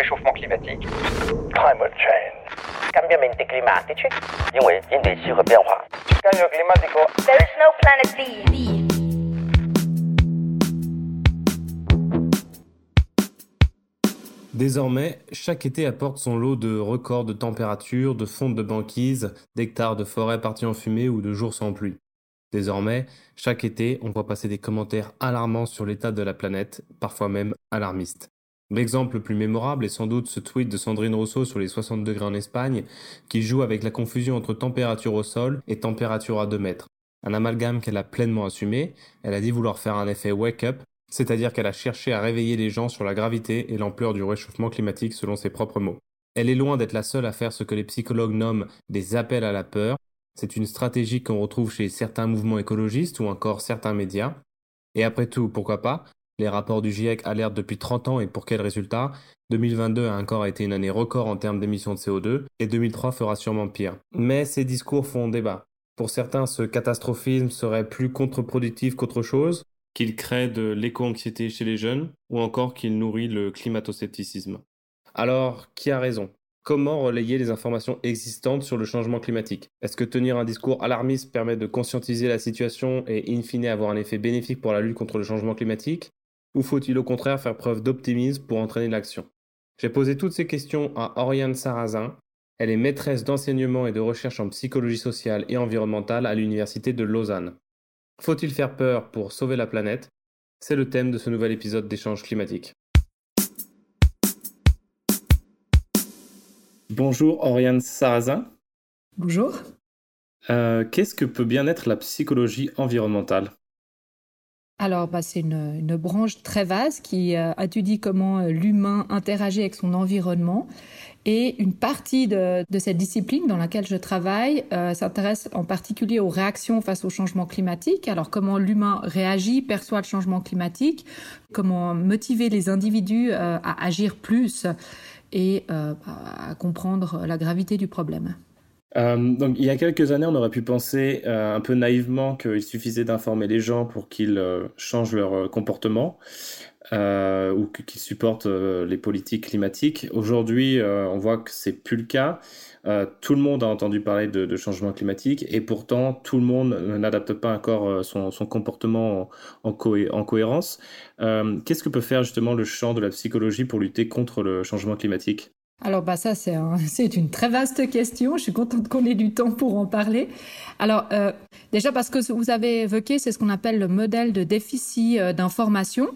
réchauffement climatique. No planet B. Désormais, chaque été apporte son lot de records de température, de fonte de banquise, d'hectares de forêts partis en fumée ou de jours sans pluie. Désormais, chaque été, on voit passer des commentaires alarmants sur l'état de la planète, parfois même alarmistes. L'exemple le plus mémorable est sans doute ce tweet de Sandrine Rousseau sur les 60 degrés en Espagne, qui joue avec la confusion entre température au sol et température à 2 mètres. Un amalgame qu'elle a pleinement assumé, elle a dit vouloir faire un effet wake-up, c'est-à-dire qu'elle a cherché à réveiller les gens sur la gravité et l'ampleur du réchauffement climatique selon ses propres mots. Elle est loin d'être la seule à faire ce que les psychologues nomment des appels à la peur. C'est une stratégie qu'on retrouve chez certains mouvements écologistes ou encore certains médias. Et après tout, pourquoi pas? Les rapports du GIEC alertent depuis 30 ans et pour quel résultat 2022 a encore été une année record en termes d'émissions de CO2 et 2003 fera sûrement pire. Mais ces discours font débat. Pour certains, ce catastrophisme serait plus contre-productif qu'autre chose, qu'il crée de l'éco-anxiété chez les jeunes ou encore qu'il nourrit le climato-scepticisme. Alors, qui a raison? Comment relayer les informations existantes sur le changement climatique? Est-ce que tenir un discours alarmiste permet de conscientiser la situation et in fine avoir un effet bénéfique pour la lutte contre le changement climatique? Ou faut-il au contraire faire preuve d'optimisme pour entraîner l'action? J'ai posé toutes ces questions à Oriane Sarrazin. Elle est maîtresse d'enseignement et de recherche en psychologie sociale et environnementale à l'Université de Lausanne. Faut-il faire peur pour sauver la planète? C'est le thème de ce nouvel épisode d'échange climatique. Bonjour Oriane Sarrazin. Bonjour. Euh, Qu'est-ce que peut bien être la psychologie environnementale? Alors, bah, c'est une, branche très vaste qui euh, étudie comment l'humain interagit avec son environnement. Et une partie de, cette discipline dans laquelle je travaille euh, s'intéresse en particulier aux réactions face au changement climatique. Alors comment l'humain réagit, perçoit le changement climatique, comment motiver les individus euh, à agir plus et euh, à comprendre la gravité du problème. Euh, donc, il y a quelques années, on aurait pu penser euh, un peu naïvement qu'il suffisait d'informer les gens pour qu'ils euh, changent leur comportement ou qu'ils supportent les politiques climatiques. Aujourd'hui, on voit que c'est plus le cas. tout le monde a entendu parler de, changement climatique et pourtant tout le monde n'adapte pas encore son, comportement en cohérence. Qu'est-ce que peut faire justement le champ de la psychologie pour lutter contre le changement climatique? Alors bah ça c'est un, c'est une très vaste question. Je suis contente qu'on ait du temps pour en parler. Alors euh, déjà parce que vous avez évoqué c'est ce qu'on appelle le modèle de déficit euh, d'information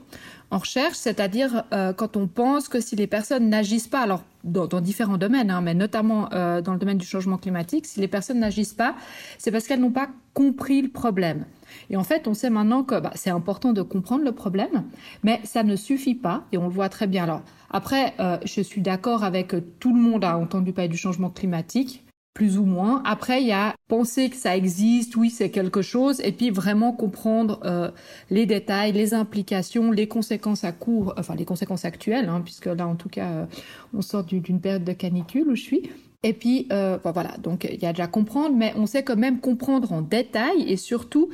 en recherche, c'est-à-dire euh, quand on pense que si les personnes n'agissent pas, alors dans, différents domaines, hein, mais notamment euh, dans le domaine du changement climatique, si les personnes n'agissent pas, c'est parce qu'elles n'ont pas compris le problème. Et en fait, on sait maintenant que bah, c'est important de comprendre le problème, mais ça ne suffit pas, et on le voit très bien. Alors après, euh, je suis d'accord avec tout le monde a entendu parler du changement climatique plus ou moins. Après, il y a penser que ça existe, oui, c'est quelque chose, et puis vraiment comprendre euh, les détails, les implications, les conséquences à court, enfin les conséquences actuelles, hein, puisque là, en tout cas, euh, on sort d'une période de canicule où je suis. Et puis, euh, bon, voilà, donc il y a déjà comprendre, mais on sait quand même comprendre en détail et surtout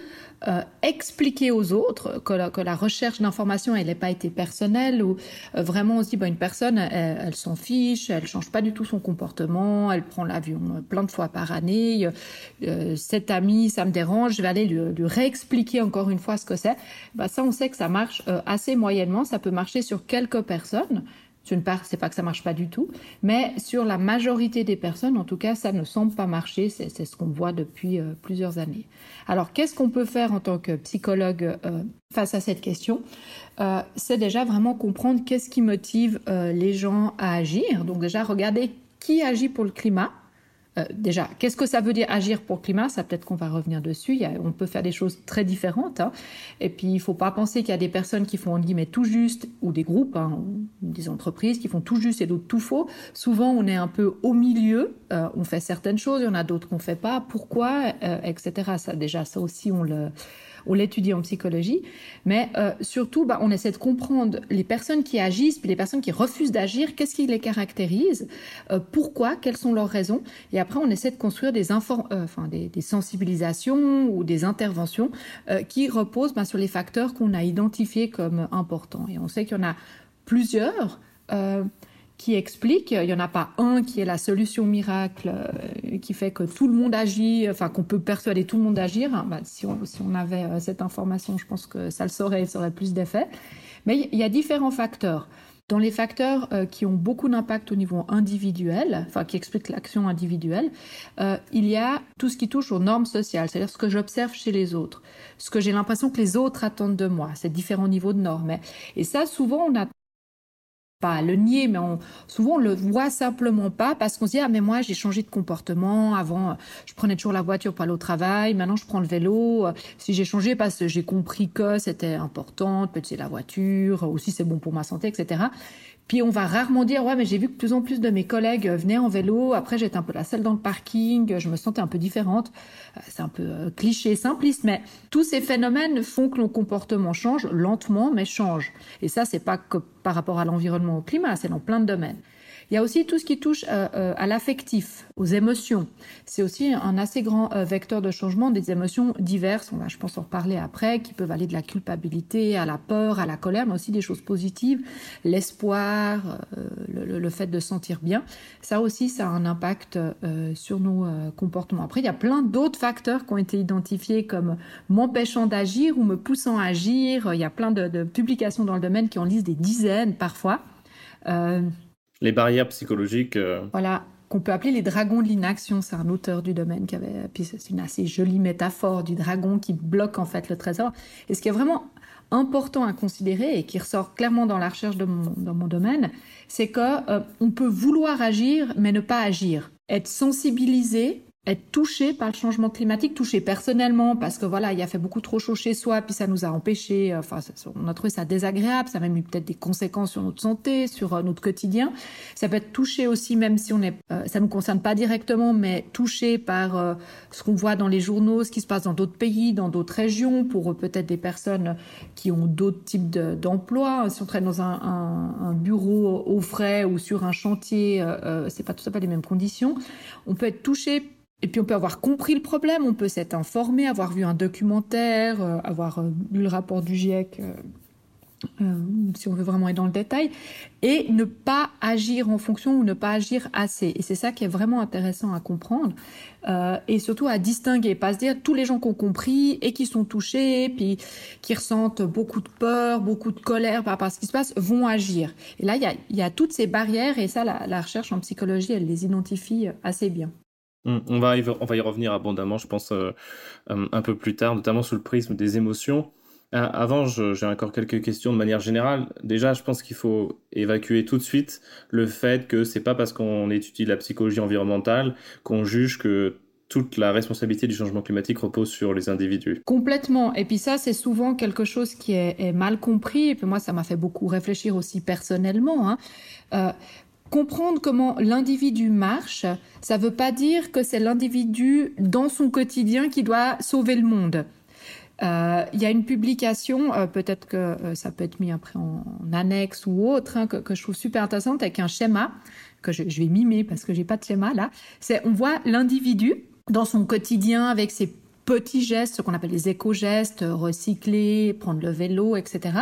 euh, expliquer aux autres que la, recherche d'information, elle n'a pas été personnelle ou euh, vraiment on se dit, bah, une personne, elle, s'en fiche, elle change pas du tout son comportement, elle prend l'avion plein de fois par année, euh, cet ami, ça me dérange, je vais aller lui, réexpliquer encore une fois ce que c'est. Bah, ça, on sait que ça marche euh, assez moyennement, ça peut marcher sur quelques personnes, c'est pas que ça marche pas du tout, mais sur la majorité des personnes, en tout cas, ça ne semble pas marcher. C'est ce qu'on voit depuis euh, plusieurs années. Alors, qu'est-ce qu'on peut faire en tant que psychologue euh, face à cette question? Euh, C'est déjà vraiment comprendre qu'est-ce qui motive les gens à agir. Donc déjà, regarder qui agit pour le climat. Euh, déjà, qu'est-ce que ça veut dire agir pour le climat? Ça, peut-être qu'on va revenir dessus. A, on peut faire des choses très différentes. Hein. Et puis, il ne faut pas penser qu'il y a des personnes qui font, en guillemets, tout juste, ou des groupes, hein, ou des entreprises qui font tout juste et d'autres tout faux. Souvent, on est un peu au milieu. Euh, on fait certaines choses, il y en a d'autres qu'on ne fait pas. Pourquoi euh, Etc. Ça, déjà, ça aussi, on le on l'étudie en psychologie, mais euh, surtout, bah, on essaie de comprendre les personnes qui agissent, puis les personnes qui refusent d'agir, qu'est-ce qui les caractérise, euh, pourquoi, quelles sont leurs raisons, et après on essaie de construire des, euh, des, sensibilisations ou des interventions qui reposent bah, sur les facteurs qu'on a identifiés comme importants. Et on sait qu'il y en a plusieurs qui explique, il n'y en a pas un qui est la solution miracle euh, qui fait que tout le monde agit, enfin qu'on peut persuader tout le monde d'agir. Bah, si, on, avait euh, cette information, je pense que ça le saurait, ça aurait plus d'effet. Mais il y a différents facteurs. Dans les facteurs euh, qui ont beaucoup d'impact au niveau individuel, enfin qui expliquent l'action individuelle, il y a tout ce qui touche aux normes sociales, c'est-à-dire ce que j'observe chez les autres, ce que j'ai l'impression que les autres attendent de moi, c'est différents niveaux de normes. Et ça, souvent, on a pas le nier, mais on, souvent on le voit simplement pas parce qu'on se dit ah mais moi j'ai changé de comportement. Avant je prenais toujours la voiture pour aller au travail, maintenant je prends le vélo. Si j'ai changé parce que j'ai compris que c'était important, c'est la voiture, aussi c'est bon pour ma santé, etc. Puis on va rarement dire ouais mais j'ai vu que de plus en plus de mes collègues venaient en vélo. Après j'étais un peu la seule dans le parking, je me sentais un peu différente. Euh, c'est un peu euh, cliché, simpliste, mais tous ces phénomènes font que nos comportements changent lentement, mais changent. Et ça c'est pas que par rapport à l'environnement, au climat, c'est dans plein de domaines. Il y a aussi tout ce qui touche euh, euh, à l'affectif, aux émotions. C'est aussi un assez grand euh, vecteur de changement des émotions diverses. On va, je pense, en reparler après, qui peuvent aller de la culpabilité à la peur, à la colère, mais aussi des choses positives, l'espoir, le, fait de se sentir bien. Ça aussi, ça a un impact sur nos comportements. Après, il y a plein d'autres facteurs qui ont été identifiés comme m'empêchant d'agir ou me poussant à agir. Il y a plein de, publications dans le domaine qui en lisent des dizaines parfois. Les barrières psychologiques. Euh, voilà, qu'on peut appeler les dragons de l'inaction. C'est un auteur du domaine qui avait. Puis c'est une assez jolie métaphore du dragon qui bloque en fait le trésor. Et ce qui est vraiment important à considérer et qui ressort clairement dans la recherche de mon, dans mon domaine, c'est que euh, on peut vouloir agir mais ne pas agir. Être sensibilisé être touché par le changement climatique, touché personnellement parce que voilà, il a fait beaucoup trop chaud chez soi, puis ça nous a empêché, euh, enfin, on a trouvé ça désagréable, ça a même eu peut-être des conséquences sur notre santé, sur euh, notre quotidien. Ça peut être touché aussi, même si on est, euh, ça nous concerne pas directement, mais touché par ce qu'on voit dans les journaux, ce qui se passe dans d'autres pays, dans d'autres régions, pour peut-être des personnes qui ont d'autres types d'emplois. si on travaille dans un, bureau au frais ou sur un chantier, c'est pas tout à fait les mêmes conditions. On peut être touché et puis on peut avoir compris le problème, on peut s'être informé, avoir vu un documentaire, euh, avoir euh, lu le rapport du GIEC, euh, si on veut vraiment être dans le détail, et ne pas agir en fonction ou ne pas agir assez. Et c'est ça qui est vraiment intéressant à comprendre, et surtout à distinguer, pas se dire tous les gens qui ont compris et qui sont touchés, puis qui ressentent beaucoup de peur, beaucoup de colère par rapport à ce qui se passe, vont agir. Et là, il y a, toutes ces barrières, et ça, la recherche en psychologie, elle les identifie assez bien. On va, y, revenir abondamment, je pense, euh, euh, un peu plus tard, notamment sous le prisme des émotions. Euh, avant, j'ai encore quelques questions de manière générale. Déjà, je pense qu'il faut évacuer tout de suite le fait que c'est pas parce qu'on étudie la psychologie environnementale qu'on juge que toute la responsabilité du changement climatique repose sur les individus. Complètement. Et puis ça, c'est souvent quelque chose qui est, mal compris. Et puis moi, ça m'a fait beaucoup réfléchir aussi personnellement. Hein comprendre comment l'individu marche, ça ne veut pas dire que c'est l'individu dans son quotidien qui doit sauver le monde. Euh, il y a une publication, euh, peut-être que euh, ça peut être mis après en, annexe ou autre, hein, que, je trouve super intéressante avec un schéma que je, je vais mimer parce que j'ai pas de schéma là. C'est on voit l'individu dans son quotidien avec ses petits gestes, ce qu'on appelle les éco-gestes, recycler, prendre le vélo, etc.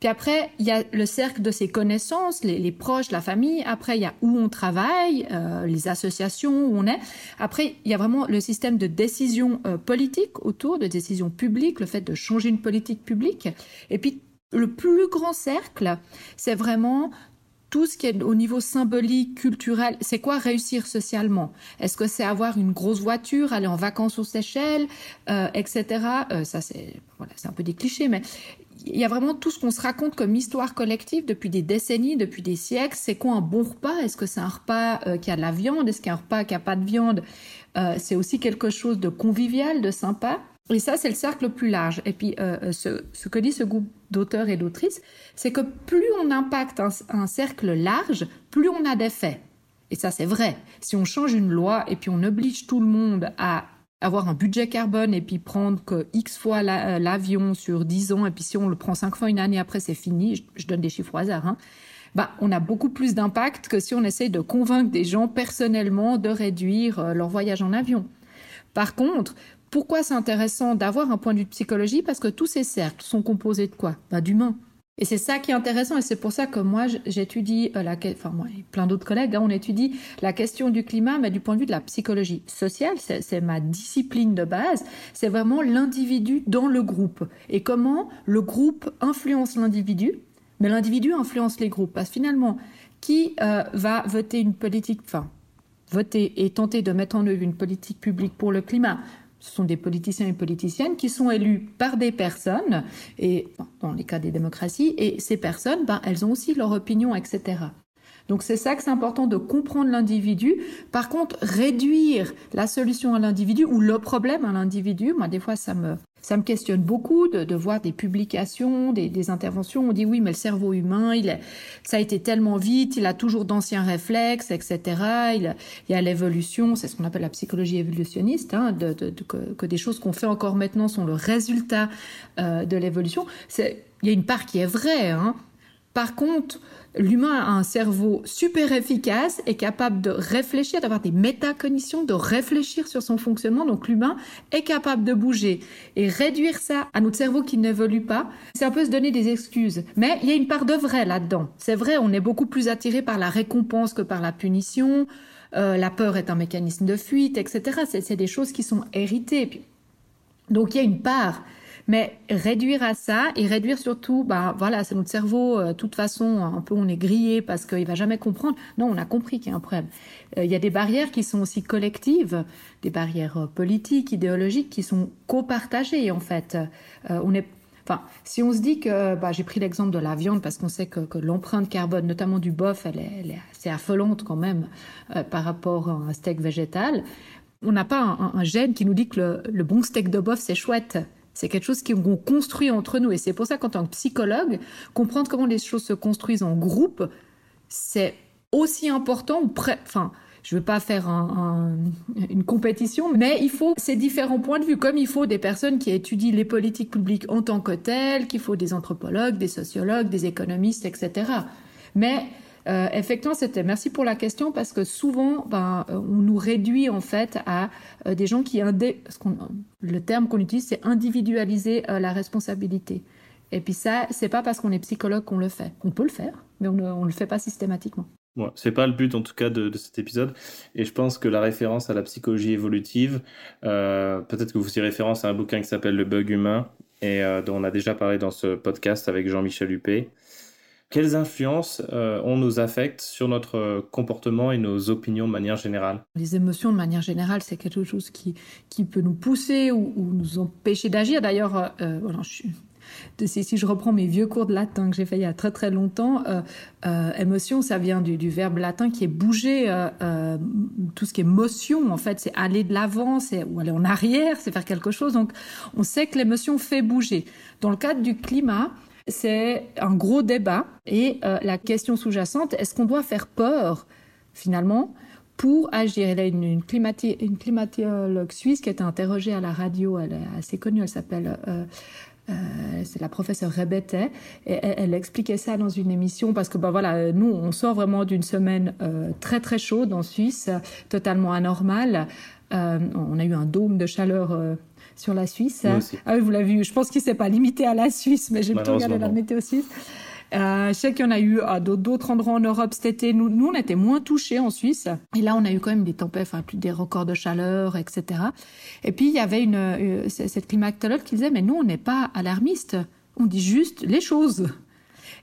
Puis après, il y a le cercle de ses connaissances, les, les proches, la famille. Après, il y a où on travaille, euh, les associations où on est. Après, il y a vraiment le système de décision euh, politique autour, de décision publique, le fait de changer une politique publique. Et puis, le plus grand cercle, c'est vraiment tout ce qui est au niveau symbolique, culturel, c'est quoi réussir socialement? Est-ce que c'est avoir une grosse voiture, aller en vacances aux Seychelles, euh, etc. Euh, ça, c'est voilà, un peu des clichés, mais il y a vraiment tout ce qu'on se raconte comme histoire collective depuis des décennies, depuis des siècles. C'est quoi un bon repas? Est-ce que c'est un repas euh, qui a de la viande? Est-ce qu'il y a un repas qui a pas de viande? C'est aussi quelque chose de convivial, de sympa. Et ça, c'est le cercle le plus large. Et puis, euh, ce, ce, que dit ce groupe d'auteurs et d'autrices, c'est que plus on impacte un, cercle large, plus on a d'effets. Et ça, c'est vrai. Si on change une loi et puis on oblige tout le monde à avoir un budget carbone et puis prendre que X fois euh, l'avion sur 10 ans, et puis si on le prend 5 fois une année après, c'est fini, je, donne des chiffres au hasard, hein, bah, on a beaucoup plus d'impact que si on essaie de convaincre des gens personnellement de réduire euh, leur voyage en avion. Par contre, pourquoi c'est intéressant d'avoir un point de vue de psychologie? Parce que tous ces cercles sont composés de quoi? Bah, D'humains. Et c'est ça qui est intéressant, et c'est pour ça que moi j'étudie euh, enfin moi et plein d'autres collègues, hein, on étudie la question du climat, mais du point de vue de la psychologie sociale, c'est ma discipline de base. C'est vraiment l'individu dans le groupe et comment le groupe influence l'individu, mais l'individu influence les groupes. Parce que finalement, qui euh, va voter une politique, enfin voter et tenter de mettre en œuvre une politique publique pour le climat? Ce sont des politiciens et politiciennes qui sont élus par des personnes, et dans les cas des démocraties, et ces personnes, ben, elles ont aussi leur opinion, etc. Donc c'est ça que c'est important de comprendre l'individu. Par contre, réduire la solution à l'individu ou le problème à l'individu, moi des fois ça me ça me questionne beaucoup de, voir des publications, des, interventions. On dit oui, mais le cerveau humain, il est, ça a été tellement vite, il a toujours d'anciens réflexes, etc. Il, y a l'évolution, c'est ce qu'on appelle la psychologie évolutionniste, hein, que, des choses qu'on fait encore maintenant sont le résultat euh, de l'évolution. Il y a une part qui est vraie. Hein. Par contre, l'humain a un cerveau super efficace et capable de réfléchir, d'avoir des métacognitions, de réfléchir sur son fonctionnement. Donc l'humain est capable de bouger et réduire ça à notre cerveau qui n'évolue pas, c'est un peu se donner des excuses. Mais il y a une part de vrai là-dedans. C'est vrai, on est beaucoup plus attiré par la récompense que par la punition. Euh, la peur est un mécanisme de fuite, etc. C'est des choses qui sont héritées. Donc il y a une part mais réduire à ça et réduire surtout, bah voilà, c'est notre cerveau, euh, de toute façon, un peu on est grillé parce qu'il va jamais comprendre. Non, on a compris qu'il y a un problème. Euh, il y a des barrières qui sont aussi collectives, des barrières euh, politiques, idéologiques, qui sont copartagées en fait. on est Enfin, si on se dit que, bah, j'ai pris l'exemple de la viande parce qu'on sait que, l'empreinte carbone, notamment du bœuf, elle est, elle assez affolante quand même par rapport à un steak végétal. On n'a pas un, un, gène qui nous dit que le, le bon steak de bœuf c'est chouette. C'est quelque chose qu'on construit entre nous. Et c'est pour ça qu'en tant que psychologue, comprendre comment les choses se construisent en groupe, c'est aussi important. Enfin, je ne veux pas faire un, un, une compétition, mais il faut ces différents points de vue, comme il faut des personnes qui étudient les politiques publiques en tant que telles, qu'il faut des anthropologues, des sociologues, des économistes, etc. Mais euh, effectivement, c'était merci pour la question parce que souvent, ben, euh, on nous réduit en fait à euh, des gens qui indé... le terme qu'on utilise, c'est individualiser la responsabilité. Et puis ça, c'est pas parce qu'on est psychologue qu'on le fait. On peut le faire, mais on ne on le fait pas systématiquement. Ouais, c'est pas le but en tout cas de, cet épisode. Et je pense que la référence à la psychologie évolutive, peut-être que vous y référence à un bouquin qui s'appelle Le bug humain et dont on a déjà parlé dans ce podcast avec Jean-Michel Huppé. Quelles influences euh, ont nos affects sur notre comportement et nos opinions de manière générale? Les émotions, de manière générale, c'est quelque chose qui, qui peut nous pousser ou, ou nous empêcher d'agir. D'ailleurs, euh, voilà, suis de, si, je reprends mes vieux cours de latin que j'ai fait il y a très très longtemps, euh, euh, émotion, ça vient du, verbe latin qui est bouger. Euh, euh tout ce qui est motion, en fait, c'est aller de l'avant, ou aller en arrière, c'est faire quelque chose. Donc, on sait que l'émotion fait bouger. Dans le cadre du climat, c'est un gros débat et euh, la question sous-jacente, est-ce qu'on doit faire peur finalement pour agir? Il y a une, climatologue suisse qui a été interrogée à la radio, elle est assez connue, elle s'appelle euh, euh, c'est la professeure Rebette, et elle, elle, expliquait ça dans une émission parce que bah voilà, nous on sort vraiment d'une semaine très très chaude en Suisse, totalement anormale. On a eu un dôme de chaleur sur la Suisse. Ah oui, vous l'avez vu. Je pense qu'il s'est pas limité à la Suisse, mais j'ai plutôt regardé la météo suisse. Euh, je sais qu'il y en a eu à d'autres endroits en Europe cet été. Nous, nous, on était moins touchés en Suisse. Et là, on a eu quand même des tempêtes, enfin, plus des records de chaleur, etc. Et puis, il y avait une, euh, cette climatologue qui disait, mais nous, on n'est pas alarmiste. On dit juste les choses.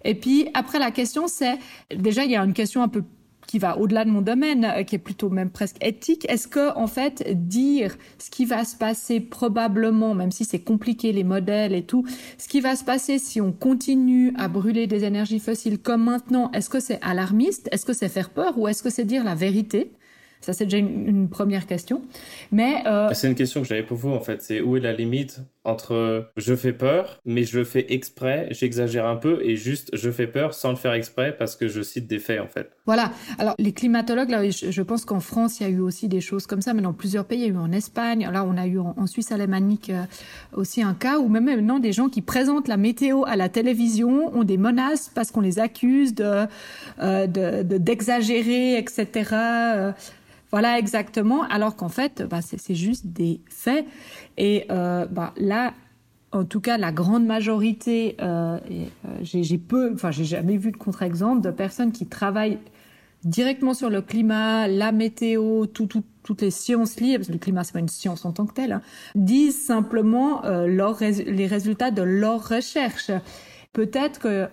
Et puis, après, la question, c'est, déjà, il y a une question un peu qui va au-delà de mon domaine, euh, qui est plutôt même presque éthique. Est-ce que, en fait, dire ce qui va se passer probablement, même si c'est compliqué les modèles et tout, ce qui va se passer si on continue à brûler des énergies fossiles comme maintenant, est-ce que c'est alarmiste, est-ce que c'est faire peur? Ou est-ce que c'est dire la vérité? Ça, c'est déjà une, première question. Mais euh... c'est une question que j'avais pour vous en fait. C'est où est la limite entre je fais peur, mais je le fais exprès, j'exagère un peu, et juste je fais peur sans le faire exprès parce que je cite des faits en fait. Voilà. Alors les climatologues, là, je, pense qu'en France, il y a eu aussi des choses comme ça, mais dans plusieurs pays, il y a eu en Espagne. Là, on a eu en, en Suisse alémanique euh, aussi un cas où même maintenant des gens qui présentent la météo à la télévision ont des menaces parce qu'on les accuse de d'exagérer, de, de, etc. Euh, voilà exactement, alors qu'en fait, bah, c'est juste des faits. Et euh, bah, là, en tout cas la grande majorité, euh, j'ai peu, enfin j'ai jamais vu de contre-exemple de personnes qui travaillent directement sur le climat, la météo, toutes les sciences liées, parce que le climat c'est pas une science en tant que telle, hein, disent simplement les résultats de leurs recherches. Peut-être que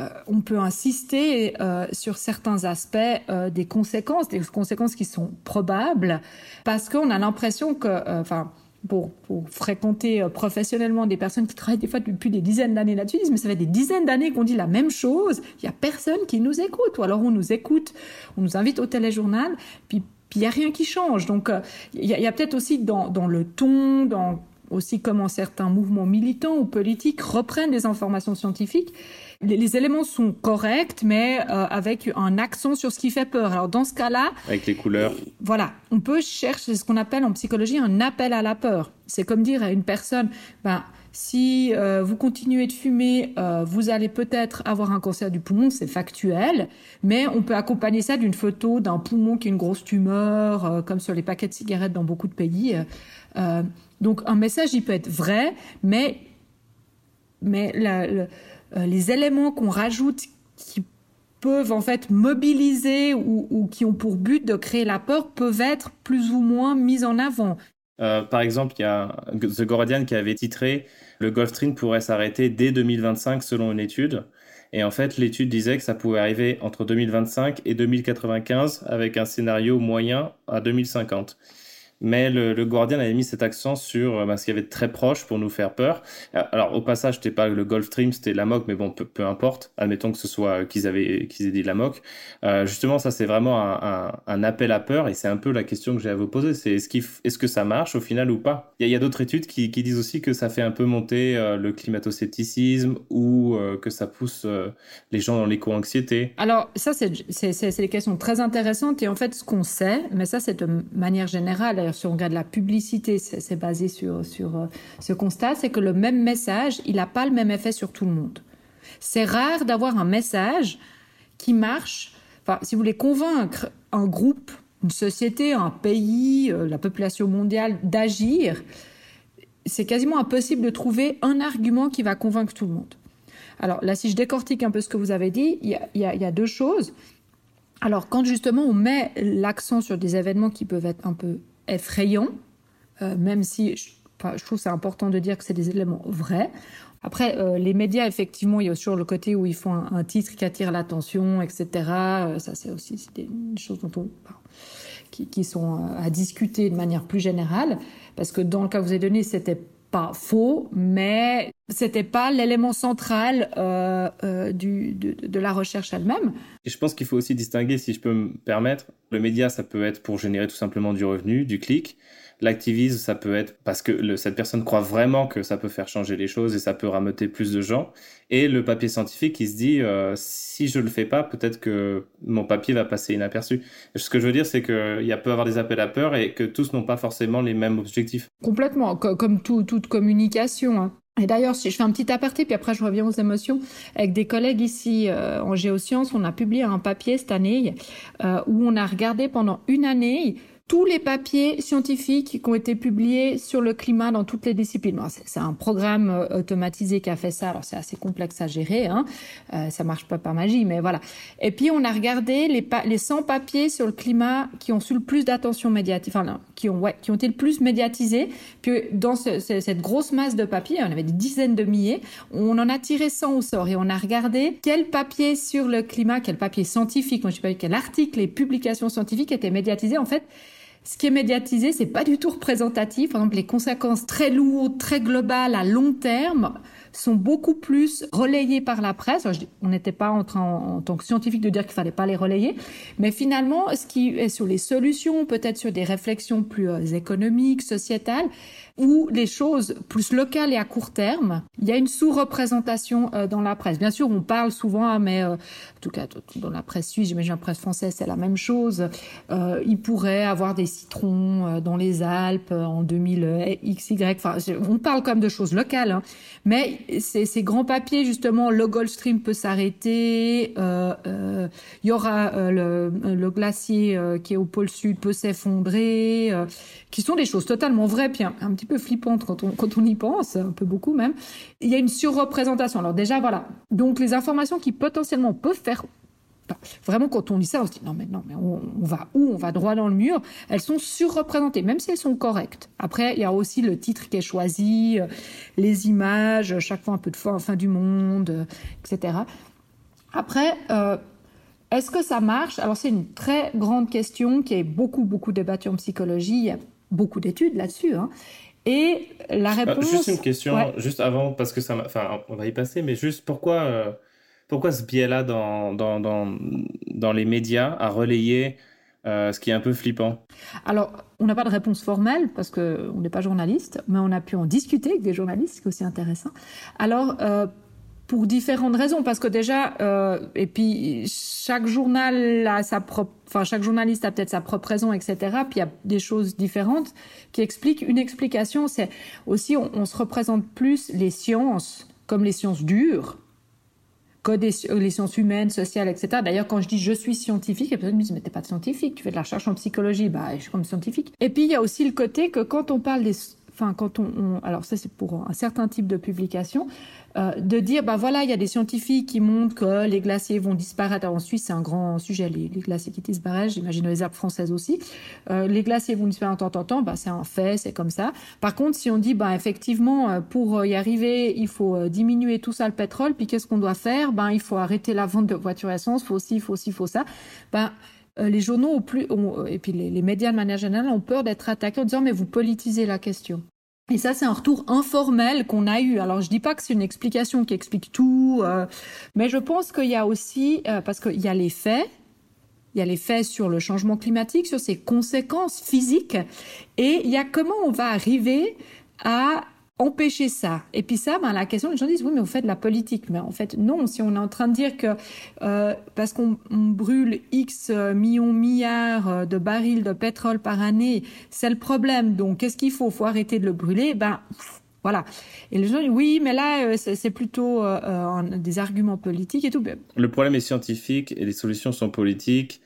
euh, on peut insister euh, sur certains aspects euh, des conséquences, des conséquences qui sont probables, parce qu'on a l'impression que, enfin, pour, fréquenter professionnellement des personnes qui travaillent des fois depuis des dizaines d'années là-dessus, disent mais ça fait des dizaines d'années qu'on dit la même chose, il y a personne qui nous écoute, ou alors on nous écoute, on nous invite au téléjournal, puis il n'y a rien qui change. Donc il y a, peut-être aussi dans, dans le ton, dans aussi comment certains mouvements militants ou politiques reprennent des informations scientifiques les, éléments sont corrects, mais euh, avec un accent sur ce qui fait peur. Alors dans ce cas-là, avec les couleurs, voilà, on peut chercher ce qu'on appelle en psychologie un appel à la peur. C'est comme dire à une personne, ben si euh, vous continuez de fumer, euh, vous allez peut-être avoir un cancer du poumon, c'est factuel, mais on peut accompagner ça d'une photo d'un poumon qui a une grosse tumeur, comme sur les paquets de cigarettes dans beaucoup de pays. donc un message, il peut être vrai, mais mais la, euh, les éléments qu'on rajoute qui peuvent en fait mobiliser ou, qui ont pour but de créer la peur peuvent être plus ou moins mis en avant. Euh, par exemple, il y a The Guardian qui avait titré Le Gulf Stream pourrait s'arrêter dès 2025 selon une étude. Et en fait, l'étude disait que ça pouvait arriver entre 2025 et 2095 avec un scénario moyen à 2050 mais le, Guardian avait mis cet accent sur euh, ce qu'il y avait de très proche pour nous faire peur. Euh, alors au passage, c'était pas le Gulf Stream, c'était la moque, mais bon, peu, importe. Admettons que ce soit qu'ils avaient qu'ils aient dit la moque. Euh, justement, ça c'est vraiment un, appel à peur, et c'est un peu la question que j'ai à vous poser. C'est est-ce que ça marche au final ou pas? Il y a, d'autres études qui, disent aussi que ça fait un peu monter euh, le climato-scepticisme ou que ça pousse les gens dans l'éco-anxiété. Alors ça c'est c'est des questions très intéressantes et en fait ce qu'on sait, mais ça c'est de manière générale si on regarde la publicité, c'est basé sur, sur euh, ce constat, c'est que le même message, il n'a pas le même effet sur tout le monde. C'est rare d'avoir un message qui marche, enfin, si vous voulez convaincre un groupe, une société, un pays, euh, la population mondiale d'agir, c'est quasiment impossible de trouver un argument qui va convaincre tout le monde. Alors là, si je décortique un peu ce que vous avez dit, il y a, y a deux choses. Alors quand justement on met l'accent sur des événements qui peuvent être un peu effrayant, euh, même si je, je trouve c'est important de dire que c'est des éléments vrais. Après, euh, les médias, effectivement, il y a toujours le côté où ils font un, titre qui attire l'attention, etc. Euh, ça, c'est aussi des, choses dont on, qui, qui, sont à discuter de manière plus générale, parce que dans le cas que vous avez donné, c'était pas faux, mais c'était pas l'élément central euh, euh, du, de, la recherche elle-même. Je pense qu'il faut aussi distinguer, si je peux me permettre, le média, ça peut être pour générer tout simplement du revenu, du clic. L'activisme, ça peut être parce que cette personne croit vraiment que ça peut faire changer les choses et ça peut rameuter plus de gens. Et le papier scientifique qui se dit, euh, si je le fais pas, peut-être que mon papier va passer inaperçu. Ce que je veux dire, c'est qu'il y a peut avoir des appels à peur et que tous n'ont pas forcément les mêmes objectifs. Complètement, comme tout, toute communication. Hein. Et d'ailleurs, si je fais un petit aparté, puis après je reviens aux émotions, avec des collègues ici euh, en géosciences, on a publié un papier cette année euh, où on a regardé pendant une année tous les papiers scientifiques qui ont été publiés sur le climat dans toutes les disciplines. C'est un programme euh, automatisé qui a fait ça, alors c'est assez complexe à gérer, hein. Euh, ça marche pas par magie, mais voilà. Et puis on a regardé les, les 100 papiers sur le climat qui ont su le plus d'attention médiatique, enfin qui ont, ouais, qui ont été le plus médiatisés. Puis dans ce, cette grosse masse de papiers, on avait des dizaines de milliers, on en a tiré 100 au sort et on a regardé quel papier sur le climat, quel papier scientifique, moi je sais pas quel article et publications scientifiques étaient médiatisés. En fait, ce qui est médiatisé, c'est pas du tout représentatif. Par exemple, les conséquences très lourdes, très globales, à long terme, sont beaucoup plus relayées par la presse. on n'était pas en train, en, tant que scientifique, de dire qu'il fallait pas les relayer, mais finalement, ce qui est sur les solutions, peut-être sur des réflexions plus euh, économiques, sociétales, ou les choses plus locales et à court terme, il y a une sous-représentation euh, dans la presse. Bien sûr, on parle souvent, hein, mais euh, en tout cas dans la presse suisse, j'imagine la presse française, c'est la même chose. Euh, il pourrait avoir des citrons dans les Alpes en 2000 XY. Enfin, on parle quand même de choses locales, hein, mais ces, grands papiers, justement, le Gulf Stream peut s'arrêter, il y aura le, glacier qui est au pôle sud peut s'effondrer, qui sont des choses totalement vraies, puis petit peu flippantes quand on, quand on y pense, un peu beaucoup même. Il y a une surreprésentation. Alors déjà, voilà. Donc les informations qui potentiellement peuvent faire Vraiment, quand on lit ça, on se dit non, mais non, mais on, on, va où? On va droit dans le mur. Elles sont surreprésentées, même si elles sont correctes. Après, il y a aussi le titre qui est choisi, euh, les images, chaque fois un peu de fin, fin du monde, euh, etc. Après, euh, est-ce que ça marche? Alors, c'est une très grande question qui est beaucoup, beaucoup débattue en psychologie. Il y a beaucoup d'études là-dessus. Hein. Et la réponse. juste une question, ouais. juste avant, parce que ça, enfin, on va y passer, mais juste pourquoi euh, pourquoi ce biais-là dans, dans, dans, dans, les médias à relayer euh, ce qui est un peu flippant? Alors, on n'a pas de réponse formelle parce qu'on n'est pas journaliste, mais on a pu en discuter avec des journalistes, ce qui est aussi intéressant. Alors, euh, pour différentes raisons, parce que déjà, euh, et puis chaque journal a sa propre, enfin chaque journaliste a peut-être sa propre raison, etc. Puis il y a des choses différentes qui expliquent. Une explication, c'est aussi on, se représente plus les sciences comme les sciences dures que des, les sciences humaines, sociales, etc. D'ailleurs, quand je dis je suis scientifique, les personnes me disent mais t'es pas scientifique, tu fais de la recherche en psychologie, bah je suis comme scientifique. Et puis il y a aussi le côté que quand on parle des, enfin quand on alors ça c'est pour un certain type de publication, euh, de dire bah voilà il y a des scientifiques qui montrent que les glaciers vont disparaître. En Suisse c'est un grand sujet les, les glaciers qui disparaissent. J'imagine les arbres françaises aussi. Euh, les glaciers vont disparaître en temps en temps. Bah c'est un fait, c'est comme ça. Par contre si on dit bah effectivement pour y arriver il faut diminuer tout ça le pétrole, puis qu'est-ce qu'on doit faire? Ben il faut arrêter la vente de voitures essence, faut aussi, faut aussi, faut ça. Ben les journaux au plus, ont, et puis les, les, médias de manière générale ont peur d'être attaqués en disant mais vous politisez la question. Et ça, c'est un retour informel qu'on a eu. Alors, je dis pas que c'est une explication qui explique tout, euh, mais je pense qu'il y a aussi, euh, parce qu'il y a les faits, il y a les faits sur le changement climatique, sur ses conséquences physiques, et il y a comment on va arriver à empêcher ça. Et puis ça, ben, la question, les gens disent, oui, mais vous faites de la politique. Mais en fait, non, si on est en train de dire que euh, parce qu'on brûle X millions, milliards de barils de pétrole par année, c'est le problème. Donc, qu'est-ce qu'il faut? Faut arrêter de le brûler. Ben, voilà. Et les gens disent, oui, mais là, c'est plutôt euh, des arguments politiques et tout. Le problème est scientifique et les solutions sont politiques.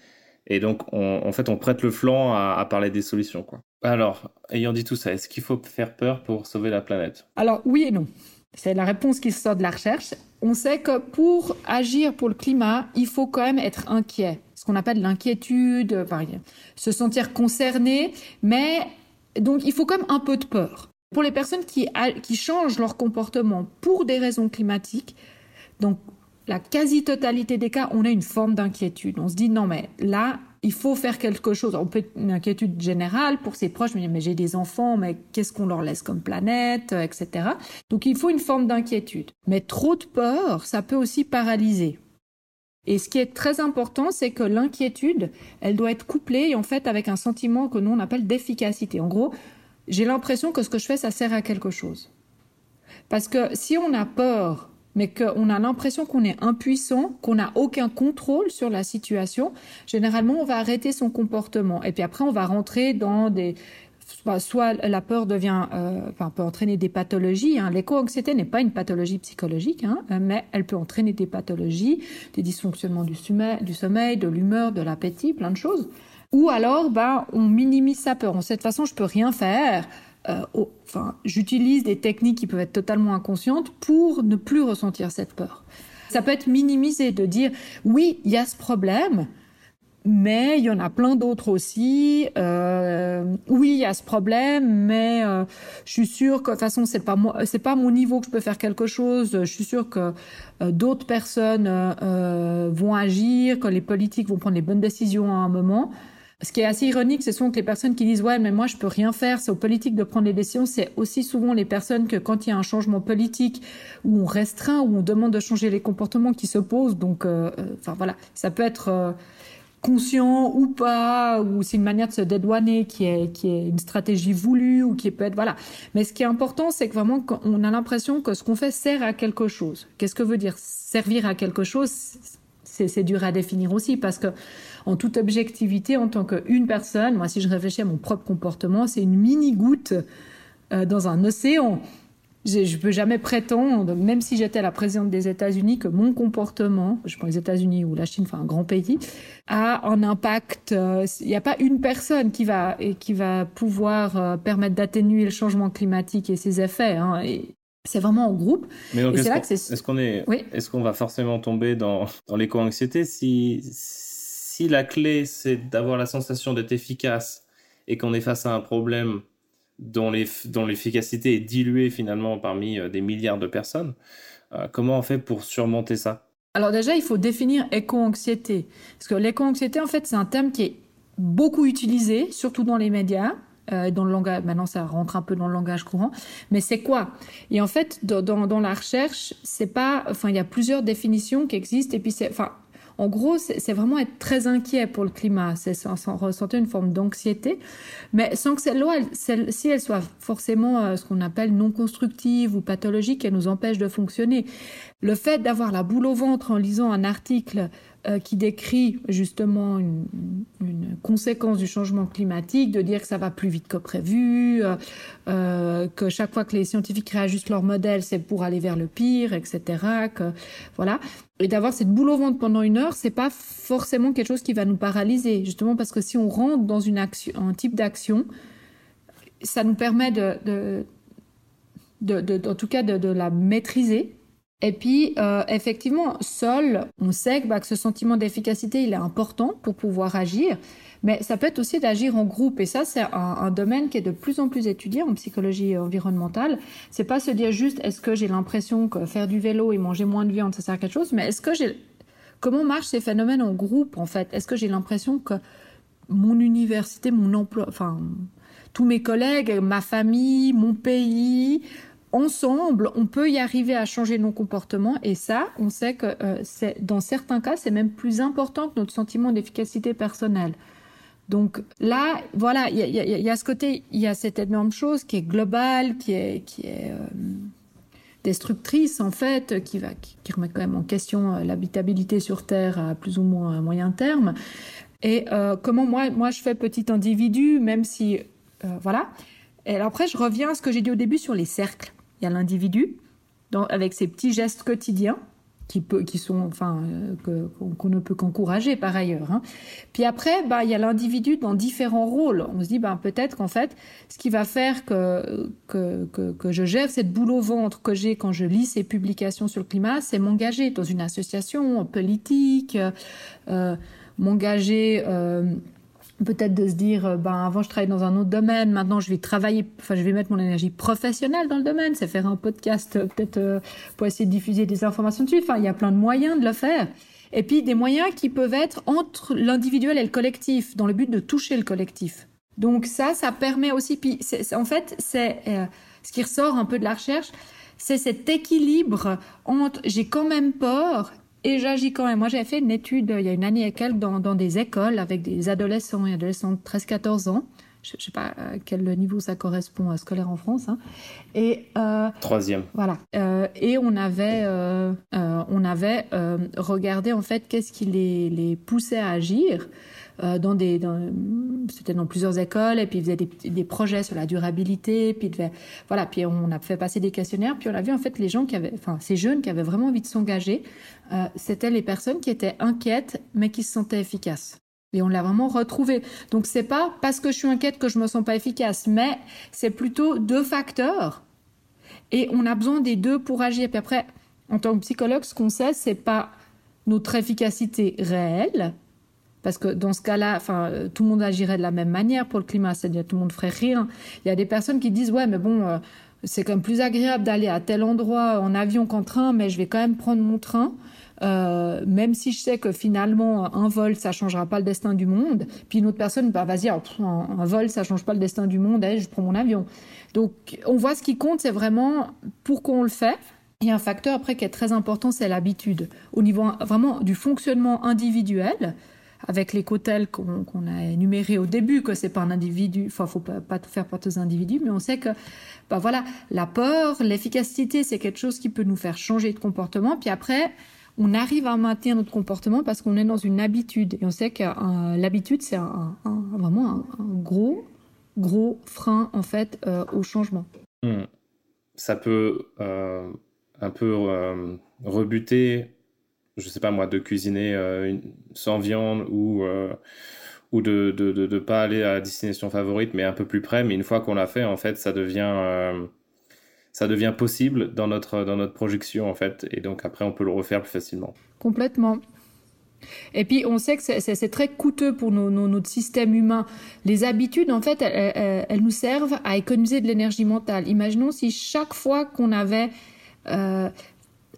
Et donc, on, en fait, on prête le flanc à, à parler des solutions, quoi. Alors, ayant dit tout ça, est-ce qu'il faut faire peur pour sauver la planète? Alors, oui et non. C'est la réponse qui sort de la recherche. On sait que pour agir pour le climat, il faut quand même être inquiet. Ce qu'on appelle l'inquiétude, se sentir concerné, mais donc il faut quand même un peu de peur. Pour les personnes qui, qui changent leur comportement pour des raisons climatiques, donc la quasi-totalité des cas, on a une forme d'inquiétude. On se dit non mais là, il faut faire quelque chose. On peut une inquiétude générale pour ses proches, mais, mais j'ai des enfants, mais qu'est-ce qu'on leur laisse comme planète, etc. Donc il faut une forme d'inquiétude. Mais trop de peur, ça peut aussi paralyser. Et ce qui est très important, c'est que l'inquiétude, elle doit être couplée en fait avec un sentiment que nous on appelle d'efficacité. En gros, j'ai l'impression que ce que je fais, ça sert à quelque chose. Parce que si on a peur mais qu'on a l'impression qu'on est impuissant, qu'on n'a aucun contrôle sur la situation, généralement, on va arrêter son comportement. Et puis après, on va rentrer dans des... Soit, la peur devient, euh, enfin, peut entraîner des pathologies. Hein. L'éco-anxiété n'est pas une pathologie psychologique, hein, mais elle peut entraîner des pathologies, des dysfonctionnements du sommeil, du sommeil de l'humeur, de l'appétit, plein de choses. Ou alors, ben, on minimise sa peur. En cette façon, je peux rien faire euh, enfin, j'utilise des techniques qui peuvent être totalement inconscientes pour ne plus ressentir cette peur. Ça peut être minimisé de dire oui, il y a ce problème, mais il y en a plein d'autres aussi. Euh, oui, il y a ce problème, mais euh, je suis sûre que de toute façon c'est pas moi, pas mon niveau que je peux faire quelque chose. Je suis sûre que d'autres personnes vont agir, que les politiques vont prendre les bonnes décisions à un moment. Ce qui est assez ironique, ce sont que les personnes qui disent ouais mais moi je peux rien faire, c'est aux politiques de prendre les décisions. C'est aussi souvent les personnes que quand il y a un changement politique où on restreint, où on demande de changer les comportements qui s'opposent. Donc, euh, enfin voilà, ça peut être euh, conscient ou pas, ou c'est une manière de se dédouaner qui est qui est une stratégie voulue ou qui peut être voilà. Mais ce qui est important, c'est que vraiment on a l'impression que ce qu'on fait sert à quelque chose. Qu'est-ce que veut dire servir à quelque chose? C'est dur à définir aussi parce que en toute objectivité, en tant qu'une personne, moi, si je réfléchis à mon propre comportement, c'est une mini goutte euh, dans un océan. je peux jamais prétendre, même si j'étais la présidente des États-Unis, que mon comportement, je prends les États-Unis ou la Chine, enfin un grand pays, a un impact. euh, Il n'y a pas une personne qui va et qui va pouvoir euh, permettre d'atténuer le changement climatique et ses effets. hein, et c'est vraiment en groupe. Mais donc, est-ce qu'on est-ce est, Oui. est-ce va forcément tomber dans, dans l'éco-anxiété si, si la clé c'est d'avoir la sensation d'être efficace et qu'on est face à un problème dont l'eff- dont l'efficacité est diluée finalement parmi euh, des milliards de personnes, euh, comment on fait pour surmonter ça? Alors déjà, il faut définir éco-anxiété. Parce que l'éco-anxiété, en fait, c'est un terme qui est beaucoup utilisé, surtout dans les médias. euh, dans le langage, maintenant ça rentre un peu dans le langage courant, mais c'est quoi? Et en fait, dans, dans la recherche, c'est pas, enfin, il y a plusieurs définitions qui existent, et puis c'est, enfin, en gros, c'est vraiment être très inquiet pour le climat, c'est ressentir une forme d'anxiété, mais sans que celle-là, elle- celle-ci, elle soit forcément euh, ce qu'on appelle non constructive ou pathologique, elle nous empêche de fonctionner. Le fait d'avoir la boule au ventre en lisant un article euh, qui décrit justement une, conséquence du changement climatique, de dire que ça va plus vite que prévu, euh, euh, que chaque fois que les scientifiques réajustent leur modèle, c'est pour aller vers le pire, etc. Voilà, et d'avoir cette boule au ventre pendant une heure, c'est pas forcément quelque chose qui va nous paralyser, justement parce que si on rentre dans une action, un type d'action, ça nous permet de, de, de, en tout cas, de la maîtriser. Et puis, euh, effectivement, seul, on sait que, bah, que ce sentiment d'efficacité, il est important pour pouvoir agir. Mais ça peut être aussi d'agir en groupe. Et ça, c'est un, un domaine qui est de plus en plus étudié en psychologie environnementale. C'est pas se dire juste, est-ce que j'ai l'impression que faire du vélo et manger moins de viande, ça sert à quelque chose, mais est-ce que j'ai, comment marchent ces phénomènes en groupe, en fait? Est-ce que j'ai l'impression que mon université, mon emploi, enfin, tous mes collègues, ma famille, mon pays, ensemble, on peut y arriver à changer nos comportements. Et ça, on sait que euh, c'est, dans certains cas, c'est même plus important que notre sentiment d'efficacité personnelle. Donc là, voilà, il y a, ce côté, il y a cette énorme chose qui est globale, qui est, qui est euh, destructrice en fait, qui va, qui, remet quand même en question euh, l'habitabilité sur Terre à plus ou moins un moyen terme. Et comment moi, moi je fais petit individu, même si, voilà. Et après, je reviens à ce que j'ai dit au début sur les cercles. Il y l'individu, avec ses petits gestes quotidiens, qui, peut, qui sont, enfin, euh, qu'on ne peut qu'encourager par ailleurs. hein. Puis après, bah, il y a l'individu dans différents rôles. On se dit, bah, peut-être qu'en fait, ce qui va faire que je gère cette boule au ventre que j'ai quand je lis ces publications sur le climat, c'est m'engager dans une association politique, euh, m'engager. euh, Peut-être de se dire, euh, ben avant je travaillais dans un autre domaine, maintenant je vais travailler, enfin je vais mettre mon énergie professionnelle dans le domaine, c'est faire un podcast euh, peut-être euh, pour essayer de diffuser des informations dessus. Enfin, il y a plein de moyens de le faire. Et puis des moyens qui peuvent être entre l'individuel et le collectif, dans le but de toucher le collectif. Donc ça, ça permet aussi. Puis en fait, c'est ce qui ressort un peu de la recherche, c'est cet équilibre entre j'ai quand même peur et j'agis quand même. Moi, j'ai fait une étude euh, il y a une année et quelques dans, dans des écoles avec des adolescents et adolescentes de 13-14 ans. Je ne sais pas à quel niveau ça correspond à scolaire en France. hein. Et euh, Troisième. voilà. Euh, et on avait, euh, euh, on avait euh, regardé en fait qu'est-ce qui les, les poussait à agir. Euh, dans des, c'était dans plusieurs écoles et puis ils faisaient des, projets sur la durabilité puis voilà puis on a fait passer des questionnaires puis on a vu en fait les gens qui avaient enfin ces jeunes qui avaient vraiment envie de s'engager euh, c'était les personnes qui étaient inquiètes mais qui se sentaient efficaces et on l'a vraiment retrouvé. Donc c'est pas parce que je suis inquiète que je me sens pas efficace, mais c'est plutôt deux facteurs. Et on a besoin des deux pour agir. Puis après, en tant que psychologue, ce qu'on sait, c'est pas notre efficacité réelle, parce que dans ce cas-là, enfin, euh, tout le monde agirait de la même manière pour le climat, c'est-à-dire tout le monde ferait rien. Il y a des personnes qui disent ouais, mais bon, euh, c'est quand même plus agréable d'aller à tel endroit en avion qu'en train, mais je vais quand même prendre mon train. Euh, même si je sais que finalement un vol ça changera pas le destin du monde, puis une autre personne bah vas-y alors, pff, un, un vol ça change pas le destin du monde, allez je prends mon avion. Donc on voit ce qui compte c'est vraiment pourquoi on le fait. Il y a un facteur après qui est très important c'est l'habitude au niveau vraiment du fonctionnement individuel avec les cotels qu'on a énumérés au début, que c'est pas un individu, enfin, faut pas, tout faire porter aux individus, mais on sait que, bah voilà, la peur, l'efficacité, c'est quelque chose qui peut nous faire changer de comportement, puis après, on arrive à maintenir notre comportement parce qu'on est dans une habitude, et on sait que euh, l'habitude, c'est un, vraiment un, gros, gros frein, en fait, euh, au changement. Hmm. ça peut un peu rebuter, je sais pas moi, de cuisiner sans viande ou ou de ne de, de, pas aller à la destination favorite, mais un peu plus près. Mais une fois qu'on l'a fait, en fait, ça devient, euh, ça devient possible dans notre, dans notre projection, en fait. Et donc après, on peut le refaire plus facilement. Complètement. Et puis, on sait que c'est très coûteux pour notre système humain. Les habitudes, en fait, elles, nous servent à économiser de l'énergie mentale. Imaginons si chaque fois qu'on avait... Euh,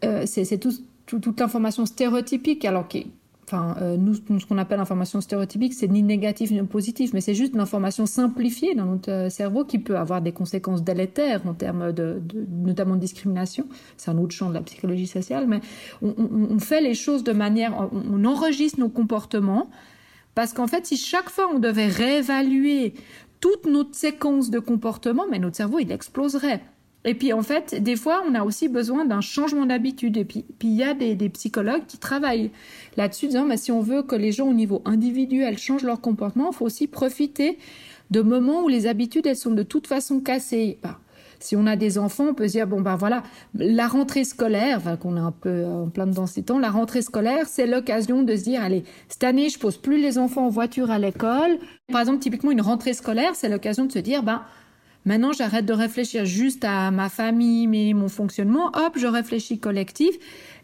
euh, c'est tout, toute l'information stéréotypique, alors qui enfin, euh, nous, ce qu'on appelle l'information stéréotypique, c'est ni négatif ni positif, mais c'est juste l'information simplifiée dans notre euh, cerveau qui peut avoir des conséquences délétères en termes de, notamment de discrimination. C'est un autre champ de la psychologie sociale, mais on, fait les choses de manière, on, enregistre nos comportements, parce qu'en fait, si chaque fois on devait réévaluer toute notre séquence de comportement, mais notre cerveau, il exploserait. Et puis en fait, des fois, on a aussi besoin d'un changement d'habitude. Et puis il y a des, psychologues qui travaillent là-dessus, disant, mais si on veut que les gens au niveau individuel changent leur comportement, il faut aussi profiter de moments où les habitudes, elles sont de toute façon cassées. Bah, si on a des enfants, on peut se dire, bon ben voilà, la rentrée scolaire, qu'on est un peu en plein dans ces temps, la rentrée scolaire, c'est l'occasion de se dire, allez, cette année, je pose plus les enfants en voiture à l'école. Par exemple, typiquement, une rentrée scolaire, c'est l'occasion de se dire, ben, Maintenant, j'arrête de réfléchir juste à ma famille, mais mon fonctionnement. Hop, je réfléchis collectif.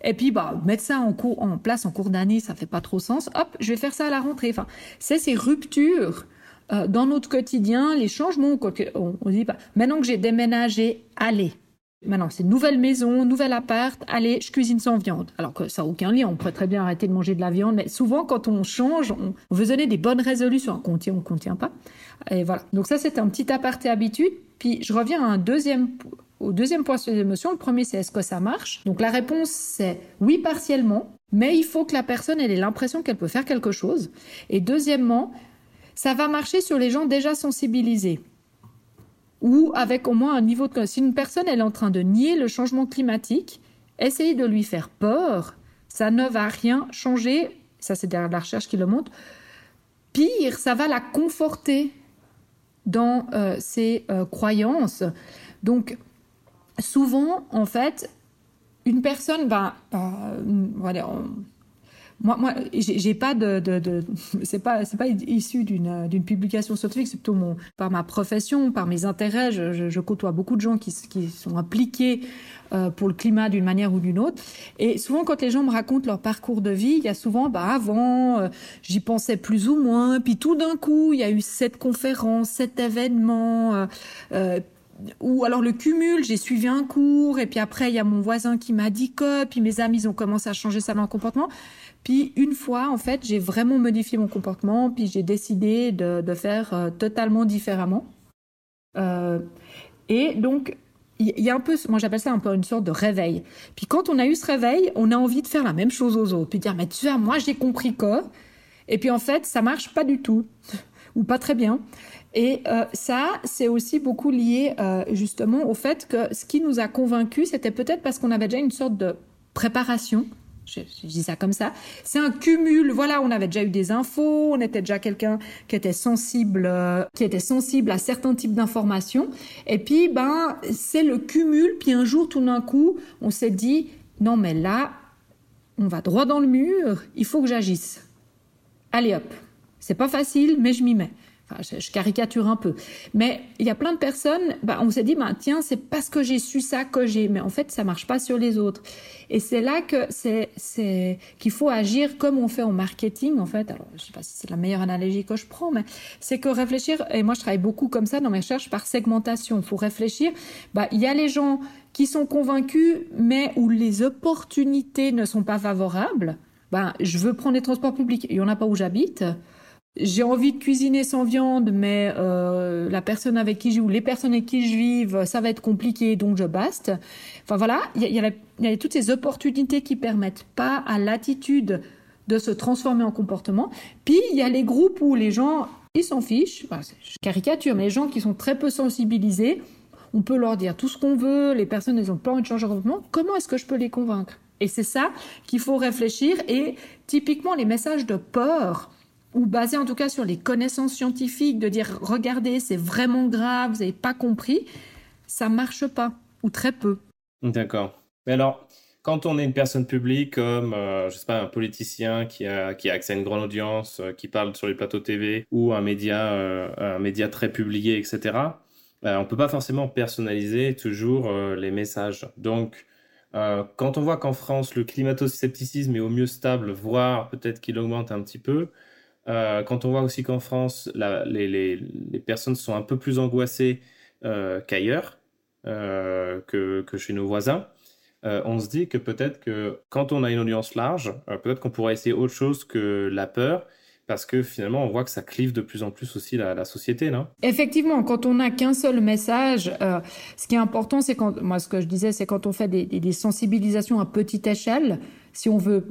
Et puis, bah, mettre ça en, cours, en place en cours d'année, ça fait pas trop sens. Hop, je vais faire ça à la rentrée. Enfin, c'est ces ruptures euh, dans notre quotidien, les changements. On, on dit pas, maintenant que j'ai déménagé, allez, Maintenant, c'est nouvelle maison, nouvel appart, allez, je cuisine sans viande. Alors que ça n'a aucun lien, on pourrait très bien arrêter de manger de la viande, mais souvent, quand on change, on, veut donner des bonnes résolutions. On tient, on ne contient pas. Et voilà. Donc ça, c'est un petit aparté habitude. Puis, je reviens au deuxième point sur les émotions. Le premier, c'est est-ce que ça marche? Donc la réponse, c'est oui, partiellement, mais il faut que la personne ait l'impression qu'elle peut faire quelque chose. Et deuxièmement, ça va marcher sur les gens déjà sensibilisés ou avec au moins un niveau de... Si une personne est en train de nier le changement climatique, essayer de lui faire peur, ça ne va rien changer. Ça, c'est derrière la recherche qui le montre. Pire, ça va la conforter dans euh, ses euh, croyances. Donc, souvent, en fait, une personne va... voilà, moi, moi j'ai pas de, de, de c'est pas, c'est pas issu d'une, d'une publication scientifique, c'est plutôt mon, par ma profession, par mes intérêts. Je, côtoie beaucoup de gens qui, qui sont impliqués euh, pour le climat d'une manière ou d'une autre. Et souvent, quand les gens me racontent leur parcours de vie, il y a souvent, bah avant, euh, j'y pensais plus ou moins, puis tout d'un coup, il y a eu cette conférence, cet événement. Euh, euh ou alors le cumul, j'ai suivi un cours et puis après il y a mon voisin qui m'a dit que, puis mes amis ont commencé à changer ça dans le comportement. Puis une fois, en fait, j'ai vraiment modifié mon comportement, puis j'ai décidé de, faire euh, totalement différemment. Euh, et donc, il y, a un peu, moi j'appelle ça un peu une sorte de réveil. Puis quand on a eu ce réveil, on a envie de faire la même chose aux autres, puis dire, mais tu vois, moi j'ai compris quoi. Et puis en fait, ça marche pas du tout, ou pas très bien. Et euh, ça, c'est aussi beaucoup lié justement au fait que ce qui nous a convaincus, c'était peut-être parce qu'on avait déjà une sorte de préparation je, dis ça comme ça. C'est un cumul. Voilà, on avait déjà eu des infos, on était déjà quelqu'un qui était sensible, euh, qui était sensible à certains types d'informations. Et puis, ben, c'est le cumul. Puis un jour, tout d'un coup, on s'est dit, non, mais là, on va droit dans le mur. Il faut que j'agisse. Allez hop. C'est pas facile, mais je m'y mets je, caricature un peu. Mais il y a plein de personnes, bah, on s'est dit, bah, tiens, c'est parce que j'ai su ça que j'ai. Mais en fait, ça marche pas sur les autres. Et c'est là que c'est, qu'il faut agir comme on fait en marketing, en fait. Je sais pas si c'est la meilleure analogie que je prends, mais c'est que réfléchir, et moi, je travaille beaucoup comme ça dans mes recherches par segmentation. Il faut réfléchir. Bah, il y a les gens qui sont convaincus, mais où les opportunités ne sont pas favorables. Je veux prendre les transports publics. Il y en a pas où j'habite j'ai envie de cuisiner sans viande, mais euh, la personne avec qui je ou les personnes avec qui je vive, ça va être compliqué, donc je baste. Enfin voilà, il y a, toutes ces opportunités qui permettent pas à l'attitude de se transformer en comportement. Puis il y a les groupes où les gens, ils s'en fichent. Je caricature, mais les gens qui sont très peu sensibilisés, on peut leur dire tout ce qu'on veut. Les personnes, elles ont pas envie de changer de comportement. Comment est-ce que je peux les convaincre? Et c'est ça qu'il faut réfléchir. Et typiquement, les messages de peur ou basé en tout cas sur les connaissances scientifiques, de dire regardez, c'est vraiment grave, vous n'avez pas compris, ça marche pas. ou très peu. D'accord. Mais alors, quand on est une personne publique comme, euh, je sais pas, un politicien qui a, qui a accès à une grande audience, euh, qui parle sur les plateaux TV ou un média, euh, un média très publié, etc., on peut pas forcément personnaliser toujours les messages. Donc, quand on voit qu'en France, le climato-scepticisme est au mieux stable, voire peut-être qu'il augmente un petit peu, quand on voit aussi qu'en France, les, les, les, personnes sont un peu plus angoissées qu'ailleurs, que, que, chez nos voisins, euh, on se dit que peut-être que quand on a une audience large, euh, peut-être qu'on pourrait essayer autre chose que la peur, parce que finalement, on voit que ça clive de plus en plus aussi la, société, non? Effectivement, quand on n'a qu'un seul message, euh, ce qui est important, c'est quand, moi, ce que je disais, c'est quand on fait des, sensibilisations à petite échelle. Si on veut,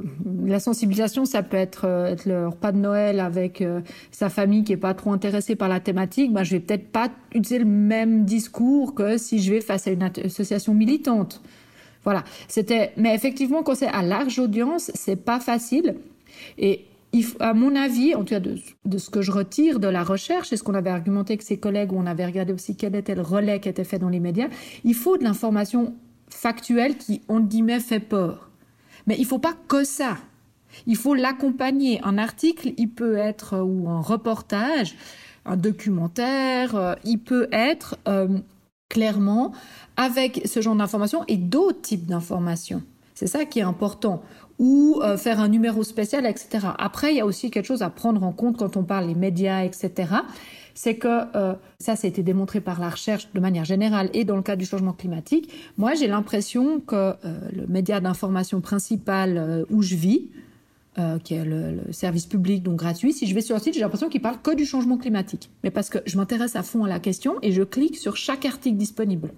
la sensibilisation, ça peut être, être le repas de Noël avec sa famille qui est pas trop intéressée par la thématique. Ben, je vais peut-être pas utiliser le même discours que si je vais face à une association militante. Voilà. C'était, mais effectivement, quand c'est à large audience, c'est pas facile. Et à mon avis, en tout cas de, ce que je retire de la recherche, et ce qu'on avait argumenté avec ses collègues, où on avait regardé aussi quel était le relais qui était fait dans les médias, il faut de l'information factuelle qui, entre guillemets, fait peur. Mais il faut pas que ça. Il faut l'accompagner. Un article, il peut être, ou un reportage, un documentaire, euh, il peut être euh, clairement avec ce genre d'informations et d'autres types d'informations. C'est ça qui est important. Ou euh, faire un numéro spécial, etc. Après, il y a aussi quelque chose à prendre en compte quand on parle des médias, etc. C'est que euh, ça, ça a été démontré par la recherche de manière générale et dans le cas du changement climatique. Moi, j'ai l'impression que euh, le média d'information principal où je vis, qui est le, le, service public, donc gratuit, si je vais sur le site, j'ai l'impression qu'il parle que du changement climatique. Mais parce que je m'intéresse à fond à la question et je clique sur chaque article disponible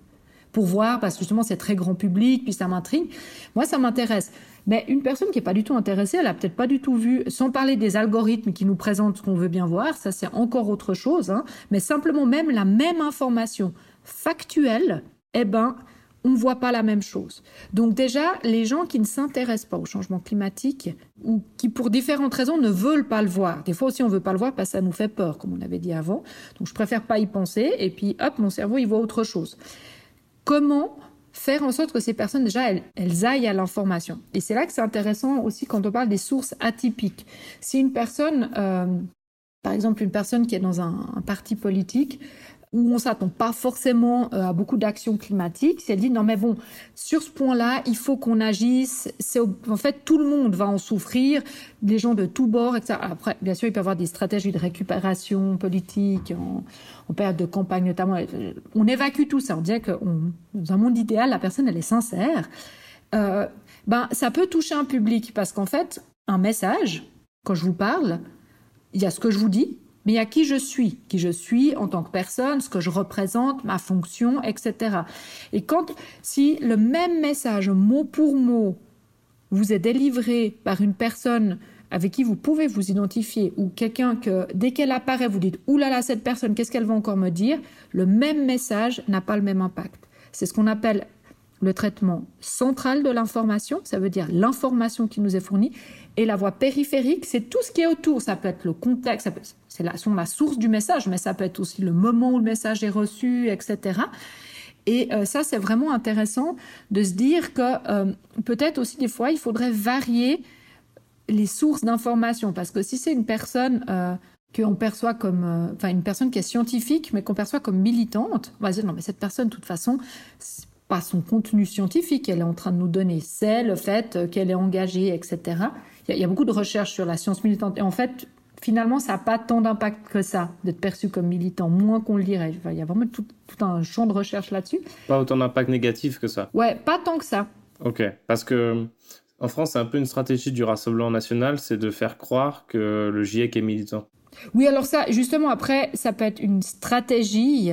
pour voir, parce que justement c'est très grand public, puis ça m'intrigue. Moi, ça m'intéresse. Mais une personne qui n'est pas du tout intéressée, elle a peut-être pas du tout vu, sans parler des algorithmes qui nous présentent ce qu'on veut bien voir, ça c'est encore autre chose, hein. mais simplement même la même information factuelle, eh ben, on ne voit pas la même chose. Donc déjà, les gens qui ne s'intéressent pas au changement climatique ou qui pour différentes raisons ne veulent pas le voir. Des fois aussi on veut pas le voir parce que ça nous fait peur, comme on avait dit avant. Donc je préfère pas y penser et puis hop, mon cerveau il voit autre chose comment faire en sorte que ces personnes, déjà, elles, aillent à l'information. Et c'est là que c'est intéressant aussi quand on parle des sources atypiques. Si une personne, euh, par exemple, une personne qui est dans un parti politique, où on s'attend pas forcément euh, à beaucoup d'actions climatiques, c'est dit non mais bon, sur ce point-là, il faut qu'on agisse. C'est en fait tout le monde va en souffrir, des gens de tous bords, etc. Après, bien sûr, il peut y avoir des stratégies de récupération politique en, période de campagne notamment. On évacue tout ça. On dirait que dans un monde idéal, la personne elle est sincère. Euh, ben ça peut toucher un public parce qu'en fait, un message, quand je vous parle, il y a ce que je vous dis, mais à qui je suis, qui je suis en tant que personne, ce que je représente, ma fonction, etc. Et quand, si le même message, mot pour mot, vous est délivré par une personne avec qui vous pouvez vous identifier, ou quelqu'un que, dès qu'elle apparaît, vous dites, oulala, là là, cette personne, qu'est-ce qu'elle va encore me dire, le même message n'a pas le même impact. C'est ce qu'on appelle le traitement central de l'information, ça veut dire l'information qui nous est fournie, et la voie périphérique, c'est tout ce qui est autour. Ça peut être le contexte, c'est la, la source du message, mais ça peut être aussi le moment où le message est reçu, etc. Et euh, ça, c'est vraiment intéressant de se dire que euh, peut-être aussi des fois, il faudrait varier les sources d'information, parce que si c'est une personne euh, qu'on perçoit comme, enfin une personne qui est scientifique, mais qu'on perçoit comme militante, on va dire non, mais cette personne, de toute façon, pas son contenu scientifique qu'elle est en train de nous donner, c'est le fait qu'elle est engagée, etc. Il y, a beaucoup de recherches sur la science militante. Et en fait, finalement, ça n'a pas tant d'impact que ça, d'être perçu comme militant, moins qu'on le dirait. il y a vraiment tout, un champ de recherche là-dessus. Pas autant d'impact négatif que ça. Ouais, pas tant que ça. Ok, parce que en France, c'est un peu une stratégie du Rassemblement national, c'est de faire croire que le GIEC est militant. Oui, alors ça, justement, après, ça peut être une stratégie,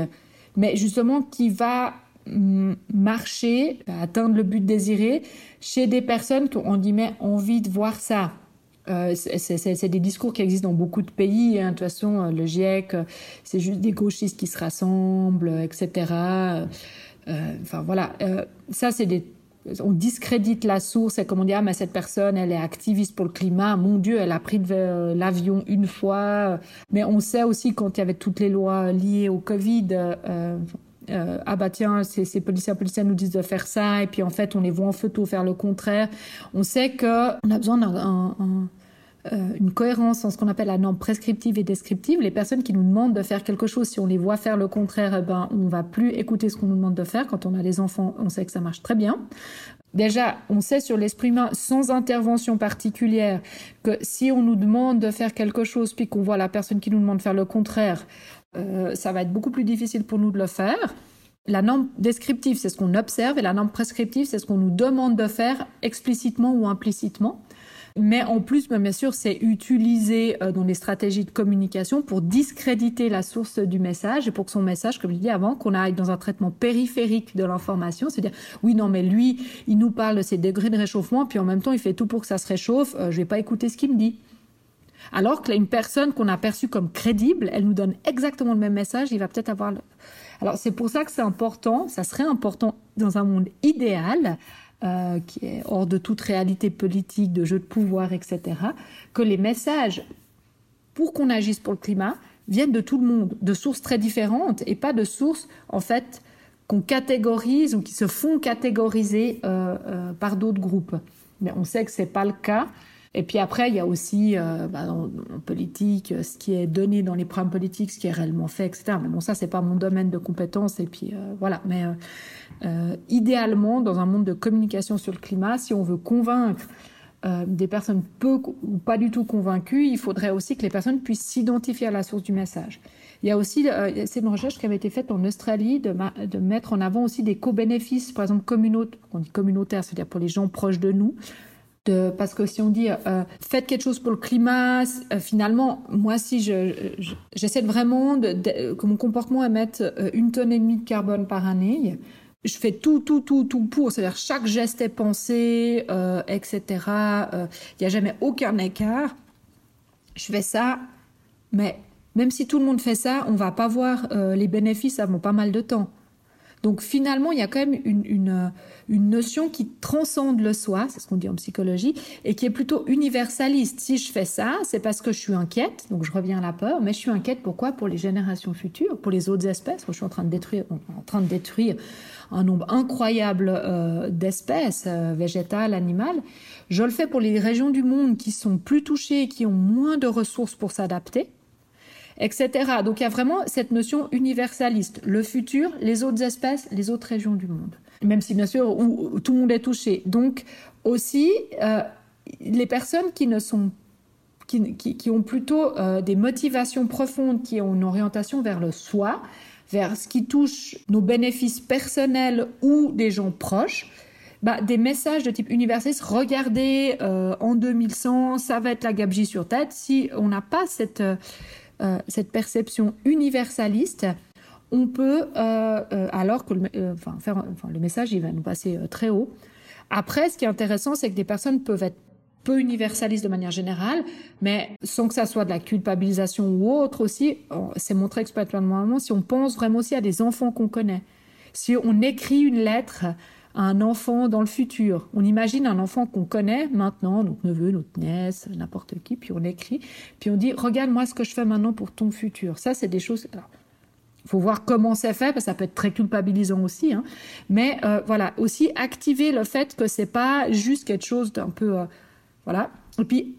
mais justement qui va marcher, atteindre le but désiré chez des personnes qui ont envie de voir ça. Euh, c'est des discours qui existent dans beaucoup de pays. Hein. De toute façon, euh, le GIEC, euh, c'est juste des gauchistes qui se rassemblent, etc. enfin voilà, ça c'est des on discrédite la source et comme on dit ah mais cette personne elle est activiste pour le climat mon dieu elle a pris l'avion une fois mais on sait aussi quand il y avait toutes les lois liées au Covid euh, ah bah tiens, ces, policiers policiers nous disent de faire ça, et puis en fait on les voit en photo faire le contraire. On sait que on a besoin d'un euh, une cohérence en ce qu'on appelle la norme prescriptive et descriptive. Les personnes qui nous demandent de faire quelque chose, si on les voit faire le contraire, eh ben, on va plus écouter ce qu'on nous demande de faire. Quand on a des enfants, on sait que ça marche très bien. Déjà, on sait sur l'esprit humain, sans intervention particulière, que si on nous demande de faire quelque chose, puis qu'on voit la personne qui nous demande de faire le contraire, euh, ça va être beaucoup plus difficile pour nous de le faire. La norme descriptive, c'est ce qu'on observe, et la norme prescriptive, c'est ce qu'on nous demande de faire explicitement ou implicitement. Mais en plus, bien sûr, c'est utilisé euh, dans les stratégies de communication pour discréditer la source du message et pour que son message, comme je disais avant, qu'on aille dans un traitement périphérique de l'information, c'est-à-dire, oui, non, mais lui, il nous parle de ses degrés de réchauffement, puis en même temps, il fait tout pour que ça se réchauffe, euh, je vais pas écouter ce qu'il me dit. Alors que là, une personne qu'on a perçue comme crédible, elle nous donne exactement le même message, il va peut-être avoir... Le... Alors c'est pour ça que c'est important, ça serait important dans un monde idéal, euh, qui est hors de toute réalité politique, de jeu de pouvoir, etc., que les messages, pour qu'on agisse pour le climat, viennent de tout le monde, de sources très différentes, et pas de sources, en fait, qu'on catégorise ou qui se font catégoriser euh, euh, par d'autres groupes. Mais on sait que c'est pas le cas. Et puis après, il y a aussi euh, bah, en, politique ce qui est donné dans les programmes politiques, ce qui est réellement fait, etc. Mais bon, ça, c'est pas mon domaine de compétence. Et puis voilà. Mais euh, idéalement, dans un monde de communication sur le climat, si on veut convaincre euh, des personnes peu ou pas du tout convaincues, il faudrait aussi que les personnes puissent s'identifier à la source du message. Il y a aussi, euh, c'est une recherche qui avait été faite en Australie de, mettre en avant aussi des co-bénéfices, par exemple communautaires, communautaires, c'est-à-dire pour les gens proches de nous. Parce que si on dit euh, faites quelque chose pour le climat, euh, finalement, moi si je, j'essaie vraiment que mon comportement émette une tonne et demie de carbone par année, je fais tout, tout, tout, tout pour. C'est-à-dire chaque geste est pensé, euh, etc. Il euh, n'y a jamais aucun écart. Je fais ça, mais même si tout le monde fait ça, on va pas voir euh, les bénéfices avant pas mal de temps. Donc finalement, il y a quand même une, notion qui transcende le soi, c'est ce qu'on dit en psychologie, et qui est plutôt universaliste. Si je fais ça, c'est parce que je suis inquiète, donc je reviens à la peur, mais je suis inquiète pourquoi? Pour les générations futures, pour les autres espèces. je suis en train de détruire, en train de détruire un nombre incroyable euh, d'espèces euh, végétales, animales. Je le fais pour les régions du monde qui sont plus touchées, qui ont moins de ressources pour s'adapter etc. Donc il y a vraiment cette notion universaliste. Le futur, les autres espèces, les autres régions du monde. Même si bien sûr tout le monde est touché. Donc aussi, euh, les personnes qui ne sont qui, qui ont plutôt euh, des motivations profondes, qui ont une orientation vers le soi, vers ce qui touche nos bénéfices personnels ou des gens proches, bah, des messages de type universaliste, regardez, euh, en 2100, ça va être la gabegie sur tête. Si on n'a pas cette, euh, cette perception universaliste, on peut, euh, euh, alors que le message, il va nous passer très haut. Après, ce qui est intéressant, c'est que des personnes peuvent être peu universalistes de manière générale, mais sans que ça soit de la culpabilisation ou autre aussi, c'est montré exploitativement si on pense vraiment aussi à des enfants qu'on connaît. Si on écrit une lettre un enfant dans le futur. On imagine un enfant qu'on connaît maintenant, notre neveu, notre nièce, n'importe qui, puis on écrit, puis on dit regarde-moi ce que je fais maintenant pour ton futur. Ça, c'est des choses. il faut voir comment c'est fait, parce que ça peut être très culpabilisant aussi. Hein. Mais euh, voilà, aussi activer le fait que c'est pas juste quelque chose d'un peu, euh, voilà. Et puis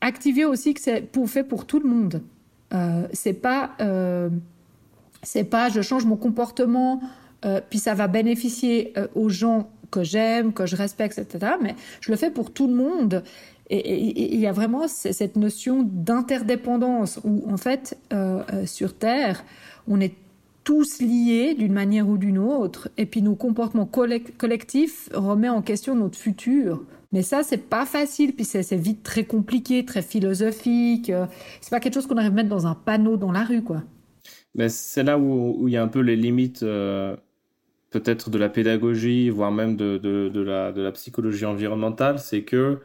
activer aussi que c'est pour fait pour tout le monde. Euh, c'est pas, euh, c'est pas, je change mon comportement euh, puis ça va bénéficier euh, aux gens que j'aime, que je respecte, etc. Mais je le fais pour tout le monde. Et il y a vraiment cette notion d'interdépendance où, en fait, euh, sur Terre, on est tous liés d'une manière ou d'une autre, et puis nos comportements collectifs remet en question notre futur. Mais ça, c'est pas facile, puis c'est vite très compliqué, très philosophique. C'est pas quelque chose qu'on arrive à mettre dans un panneau dans la rue, quoi. C'est là où, il y a un peu les limites peut-être de la pédagogie, voire même de, de, la, psychologie environnementale, c'est que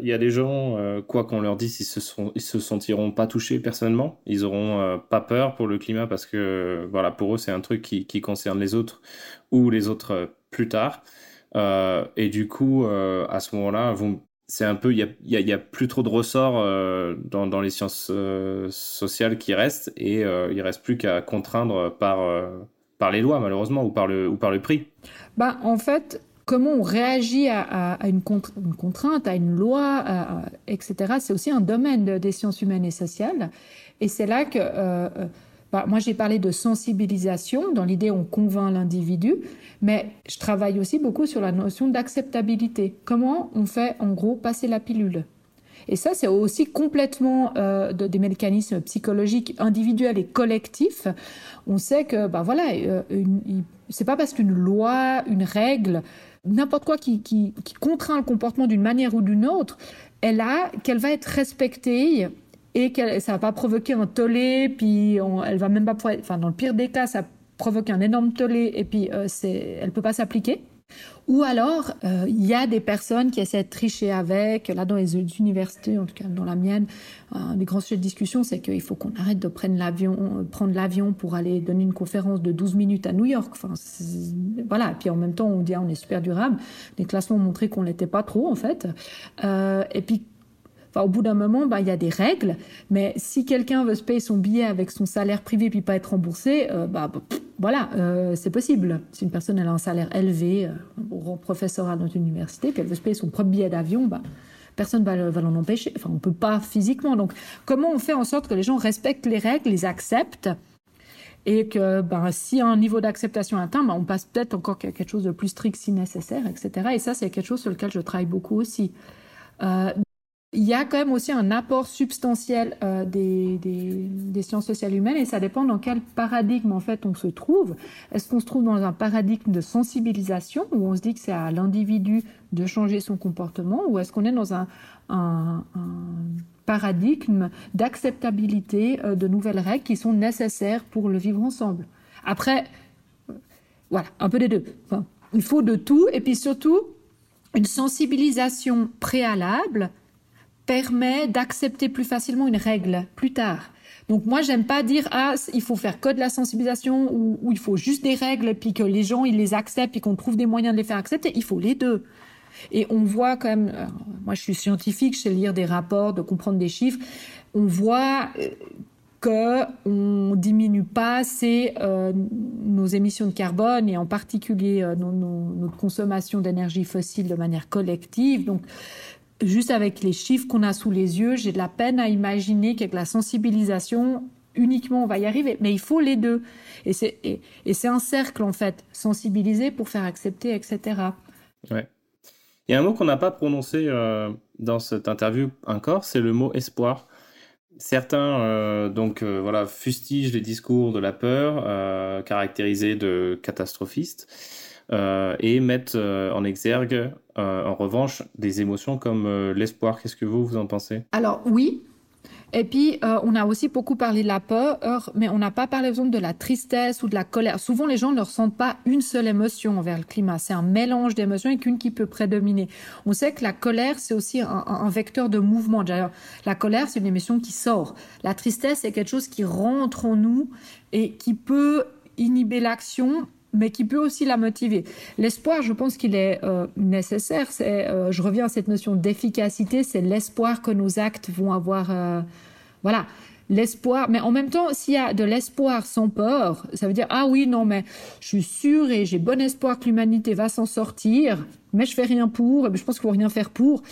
il y a des gens, euh, quoi qu'on leur dise, ils se, se sentiront pas touchés personnellement. Ils auront euh, pas peur pour le climat parce que, voilà, pour eux, c'est un truc qui, concerne les autres ou les autres euh, plus tard. et du coup, à ce moment-là, c'est un peu, il y a, plus trop de ressorts dans, dans, les sciences sociales qui restent et il reste plus qu'à contraindre par par les lois, malheureusement, ou par le, ou par le prix. Bah, en fait, comment on réagit à, une, contrainte, à une loi, etc., c'est aussi un domaine des sciences humaines et sociales. Et c'est là que... Euh, euh, bah, moi, j'ai parlé de sensibilisation. Dans l'idée, on convainc l'individu. Mais je travaille aussi beaucoup sur la notion d'acceptabilité. Comment on fait, en gros, passer la pilule? Et ça, c'est aussi complètement euh, des mécanismes psychologiques individuels et collectifs. On sait que, bah voilà, euh, c'est pas parce qu'une loi, une règle, n'importe quoi qui, contraint le comportement d'une manière ou d'une autre, qu'elle va être respectée et que ça va pas provoquer un tollé, puis elle va même pas enfin dans le pire des cas, ça provoque un énorme tollé et puis euh, elle peut pas s'appliquer. Ou alors, euh, il y a des personnes qui essaient de tricher avec. Là, dans les universités, en tout cas dans la mienne, un des grands sujets de discussion, c'est qu'il faut qu'on arrête de prendre l'avion, euh, pour aller donner une conférence de 12 minutes à New York. Enfin, voilà. Et puis en même temps, on dit ah, on est super durable. Les classements ont montré qu'on l'était pas trop, en fait. Euh, et puis au bout d'un moment, bah, il y a des règles, mais si quelqu'un veut se payer son billet avec son salaire privé puis pas être remboursé, euh, bah, voilà, euh, c'est possible. Si une personne elle a un salaire élevé, euh, professeur à notre université, puis elle veut se payer son propre billet d'avion, bah, personne va, va l'en empêcher. Enfin, on peut pas physiquement. Donc, comment on fait en sorte que les gens respectent les règles, les acceptent et que ben, si un niveau d'acceptation atteint, ben, on passe peut-être encore quelque chose de plus strict si nécessaire, etc. Et ça, c'est quelque chose sur lequel je travaille beaucoup aussi. Euh, il y a quand même aussi un apport substantiel euh, des, sciences sociales humaines et ça dépend dans quel paradigme en fait on se trouve. Est-ce qu'on se trouve dans un paradigme de sensibilisation où on se dit que c'est à l'individu de changer son comportement ou est-ce qu'on est dans un, paradigme d'acceptabilité euh, de nouvelles règles qui sont nécessaires pour le vivre ensemble? Après, voilà, un peu des deux. Il faut de tout et puis surtout une sensibilisation préalable permet d'accepter plus facilement une règle plus tard. Donc moi, j'aime pas dire ah il faut faire que de la sensibilisation ou, il faut juste des règles puis que les gens ils les acceptent et qu'on trouve des moyens de les faire accepter. Il faut les deux. Et on voit quand même, euh, moi je suis scientifique, je sais lire des rapports, de comprendre des chiffres. On voit euh, que on diminue pas assez euh, nos émissions de carbone et en particulier notre consommation d'énergie fossile de manière collective. Donc juste avec les chiffres qu'on a sous les yeux, j'ai de la peine à imaginer qu'avec la sensibilisation, uniquement on va y arriver. Mais il faut les deux. Et c'est, un cercle, en fait, sensibiliser pour faire accepter, etc. Ouais. Il y a un mot qu'on n'a pas prononcé euh, dans cette interview encore, c'est le mot espoir. Certains euh, donc euh, voilà fustigent les discours de la peur, caractérisés de catastrophistes. Euh, et mettent euh, en exergue, euh, en revanche, des émotions comme l'espoir. Qu'est-ce que vous, vous en pensez? Alors oui, et puis, on a aussi beaucoup parlé de la peur, mais on n'a pas parlé, exemple, de la tristesse ou de la colère. Souvent, les gens ne ressentent pas une seule émotion envers le climat. C'est un mélange d'émotions et qu'une qui peut prédominer. On sait que la colère, c'est aussi un, vecteur de mouvement. D'ailleurs, la colère, c'est une émotion qui sort. La tristesse, c'est quelque chose qui rentre en nous et qui peut inhiber l'action mais qui peut aussi la motiver. L'espoir, je pense qu'il est euh, nécessaire. C'est, euh, je reviens à cette notion d'efficacité, c'est l'espoir que nos actes vont avoir. Euh, voilà, l'espoir. Mais en même temps, s'il y a de l'espoir sans peur, ça veut dire ah oui non mais je suis sûr et j'ai bon espoir que l'humanité va s'en sortir, mais je fais rien pour. Et je pense qu'il faut rien faire pour.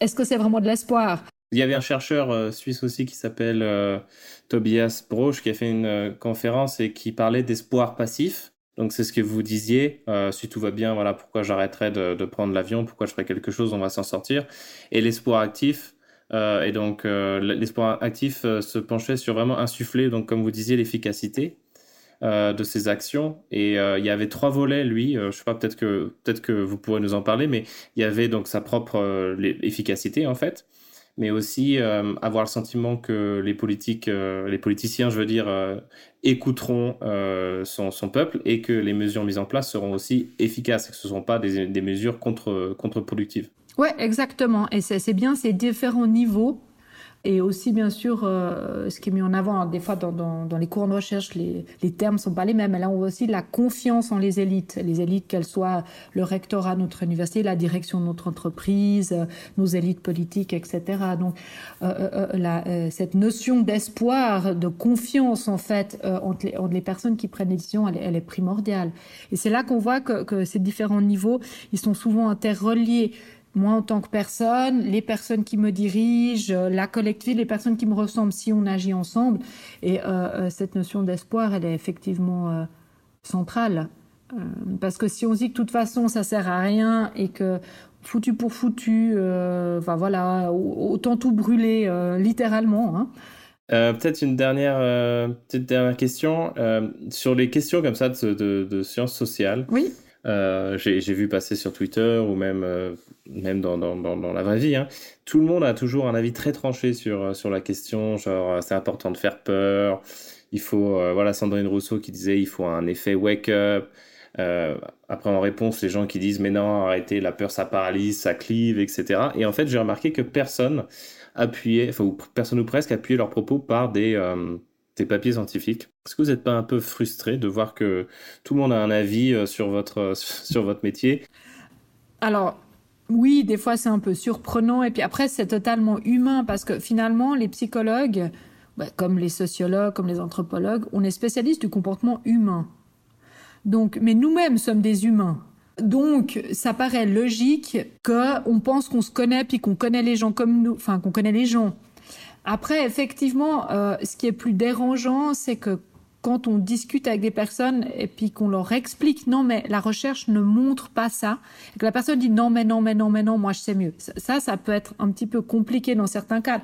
Est-ce que c'est vraiment de l'espoir? Il y avait un chercheur suisse aussi qui s'appelle Tobias Broch qui a fait une conférence et qui parlait d'espoir passif. Donc c'est ce que vous disiez, euh, si tout va bien, voilà pourquoi j'arrêterai de, prendre l'avion, pourquoi je ferai quelque chose, on va s'en sortir. Et l'espoir actif, euh, et donc euh, l'espoir actif se penchait sur vraiment insuffler, donc comme vous disiez, l'efficacité de ses actions. Et il y avait trois volets, lui, je sais pas, peut-être que peut-être que vous pourrez nous en parler, mais il y avait donc sa propre efficacité en fait mais aussi euh, avoir le sentiment que les politiques, euh, les politiciens, je veux dire, euh, écouteront son, peuple et que les mesures mises en place seront aussi efficaces et que ce ne seront pas des, mesures contre, contre-productives. Ouais, exactement. Et c'est bien ces différents niveaux Et aussi, bien sûr, euh, ce qui est mis en avant, des fois dans, les cours de recherche, les, termes sont pas les mêmes. Mais là, on voit aussi la confiance en les élites. Les élites, qu'elles soient le rectorat de notre université, la direction de notre entreprise, euh, nos élites politiques, etc. Donc, euh, euh, la, cette notion d'espoir, de confiance, en fait, entre les, personnes qui prennent les décisions, elle, elle est primordiale. Et c'est là qu'on voit que, que ces différents niveaux, ils sont souvent interreliés moi en tant que personne, les personnes qui me dirigent, la collectivité, les personnes qui me ressemblent si on agit ensemble. Et euh, euh, cette notion d'espoir, elle est effectivement euh, centrale. Euh, parce que si on se dit que de toute façon ça sert à rien et que foutu pour foutu, euh, enfin voilà, autant tout brûler euh, littéralement. Hein. Peut-être une dernière, petite dernière question sur les questions comme ça de, de, de sciences sociales. Oui. Euh, j'ai vu passer sur Twitter ou même, euh, même dans, dans, dans, la vraie vie. Hein. Tout le monde a toujours un avis très tranché sur, euh, sur la question, genre c'est important de faire peur. Il faut, voilà, Sandrine Rousseau qui disait il faut un effet wake-up. Après, en réponse, les gens qui disent mais non, arrêtez, la peur ça paralyse, ça clive, etc. Et en fait, j'ai remarqué que personne appuyait, enfin, personne ou presque appuyait leurs propos par des tes papiers scientifiques. Est-ce que vous n'êtes pas un peu frustré de voir que tout le monde a un avis euh, sur votre, euh, sur votre métier? Alors, oui, des fois c'est un peu surprenant et puis après c'est totalement humain parce que finalement les psychologues, bah, comme les sociologues, comme les anthropologues, on est spécialistes du comportement humain. Donc, mais nous-mêmes sommes des humains. Donc, ça paraît logique qu'on pense qu'on se connaît puis qu'on connaît les gens comme nous, enfin qu'on connaît les gens. Après, effectivement, euh, ce qui est plus dérangeant, c'est que quand on discute avec des personnes et puis qu'on leur explique non mais la recherche ne montre pas ça et que la personne dit non mais non mais non mais non moi je sais mieux. Ça ça peut être un petit peu compliqué dans certains cas.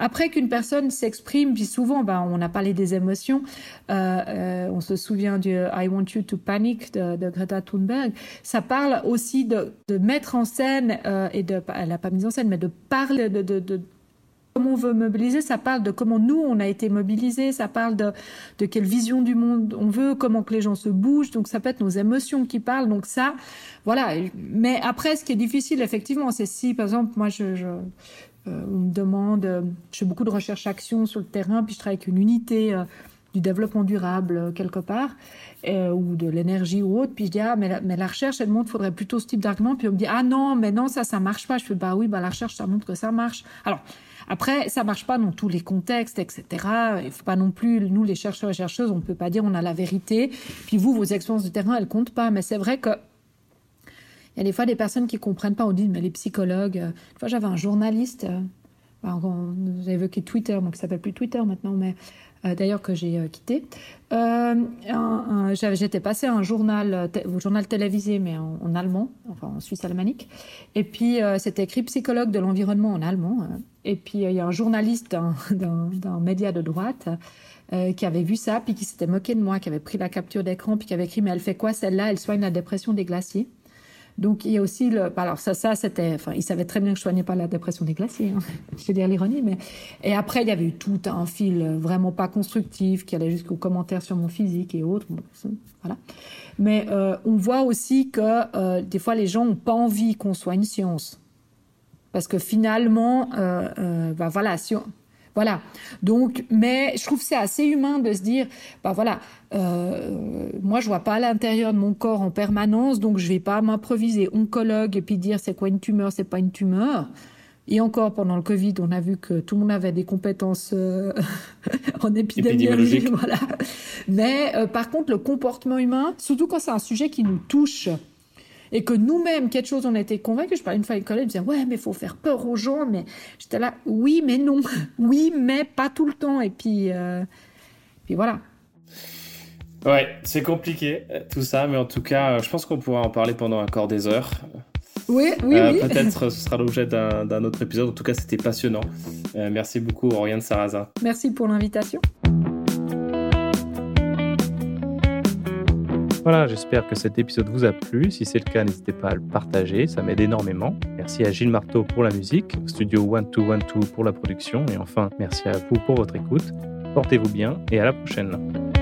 Après qu'une personne s'exprime puis souvent ben on a parlé des émotions euh, euh, on se souvient du I want you to panic de, Greta Thunberg ça parle aussi de, mettre en scène et de elle n'a pas mis en scène mais de parler de Comment on veut mobiliser, ça parle de comment nous, on a été mobilisés, ça parle de, quelle vision du monde on veut, comment que les gens se bougent, donc ça peut être nos émotions qui parlent, donc ça, voilà. Mais après, ce qui est difficile, effectivement, c'est si, par exemple, moi, je, euh, on me demande, euh, je fais beaucoup de recherche-action sur le terrain, puis je travaille avec une unité euh, du développement durable quelque part, ou de l'énergie ou autre, puis je dis, ah, mais la, mais la recherche, elle montre, faudrait plutôt ce type d'argument, puis on me dit, ah non, mais non, ça, ça marche pas. Je fais, bah oui, bah la recherche, ça montre que ça marche. Alors, après, ça marche pas dans tous les contextes, etc. Il faut pas non plus, nous, les chercheurs et chercheuses, on peut pas dire on a la vérité. Puis vous, vos expériences de terrain, elles comptent pas. Mais c'est vrai que il y a des fois des personnes qui comprennent pas. On dit, mais les psychologues. Euh, une fois, j'avais un journaliste. Euh, vous avez évoqué Twitter, donc ça s'appelle plus Twitter maintenant, mais euh, d'ailleurs que j'ai euh, quitté. Euh, J'étais passé un journal, au journal télévisé, mais en, allemand, enfin en suisse alémanique. Et puis euh, c'était écrit psychologue de l'environnement en allemand. Hein. Et puis il y a un journaliste d'un média de droite. Euh, qui avait vu ça, puis qui s'était moqué de moi, qui avait pris la capture d'écran, puis qui avait écrit Mais elle fait quoi celle-là? Elle soigne la dépression des glaciers. Donc il y a aussi le. Alors ça, ça c'était. Enfin, il savait très bien que je soignais pas la dépression des glaciers. Hein. je vais dire l'ironie, mais. Et après, il y avait eu tout un fil vraiment pas constructif qui allait jusqu'aux commentaires sur mon physique et autres. Voilà. Mais euh, on voit aussi que euh, des fois les gens ont pas envie qu'on soit une science, parce que finalement, euh, euh, bah voilà, si on, voilà. Donc, mais je trouve c'est assez humain de se dire, bah voilà, euh, moi je vois pas l'intérieur de mon corps en permanence, donc je vais pas m'improviser oncologue et puis dire c'est quoi une tumeur, c'est pas une tumeur. Et encore pendant le Covid, on a vu que tout le monde avait des compétences euh, en épidémiologie, voilà. Mais euh, par contre, le comportement humain, surtout quand c'est un sujet qui nous touche, et que nous-mêmes, quelque chose, on a été convaincus. Je parlais une fois à une collègue, je disais, ouais, mais il faut faire peur aux gens. Mais j'étais là, oui, mais non. Oui, mais pas tout le temps. Et puis, euh, puis voilà. Ouais, c'est compliqué tout ça, mais en tout cas, je pense qu'on pourra en parler pendant encore des heures. Oui, oui, euh, oui. Peut-être ce sera l'objet d'un autre épisode. En tout cas, c'était passionnant. Euh, merci beaucoup, Oriane Sarrazin. Merci pour l'invitation. Voilà, j'espère que cet épisode vous a plu. Si c'est le cas, n'hésitez pas à le partager, ça m'aide énormément. Merci à Gilles Marteau pour la musique, au studio 1212 pour la production, et enfin, merci à vous pour votre écoute. Portez-vous bien et à la prochaine.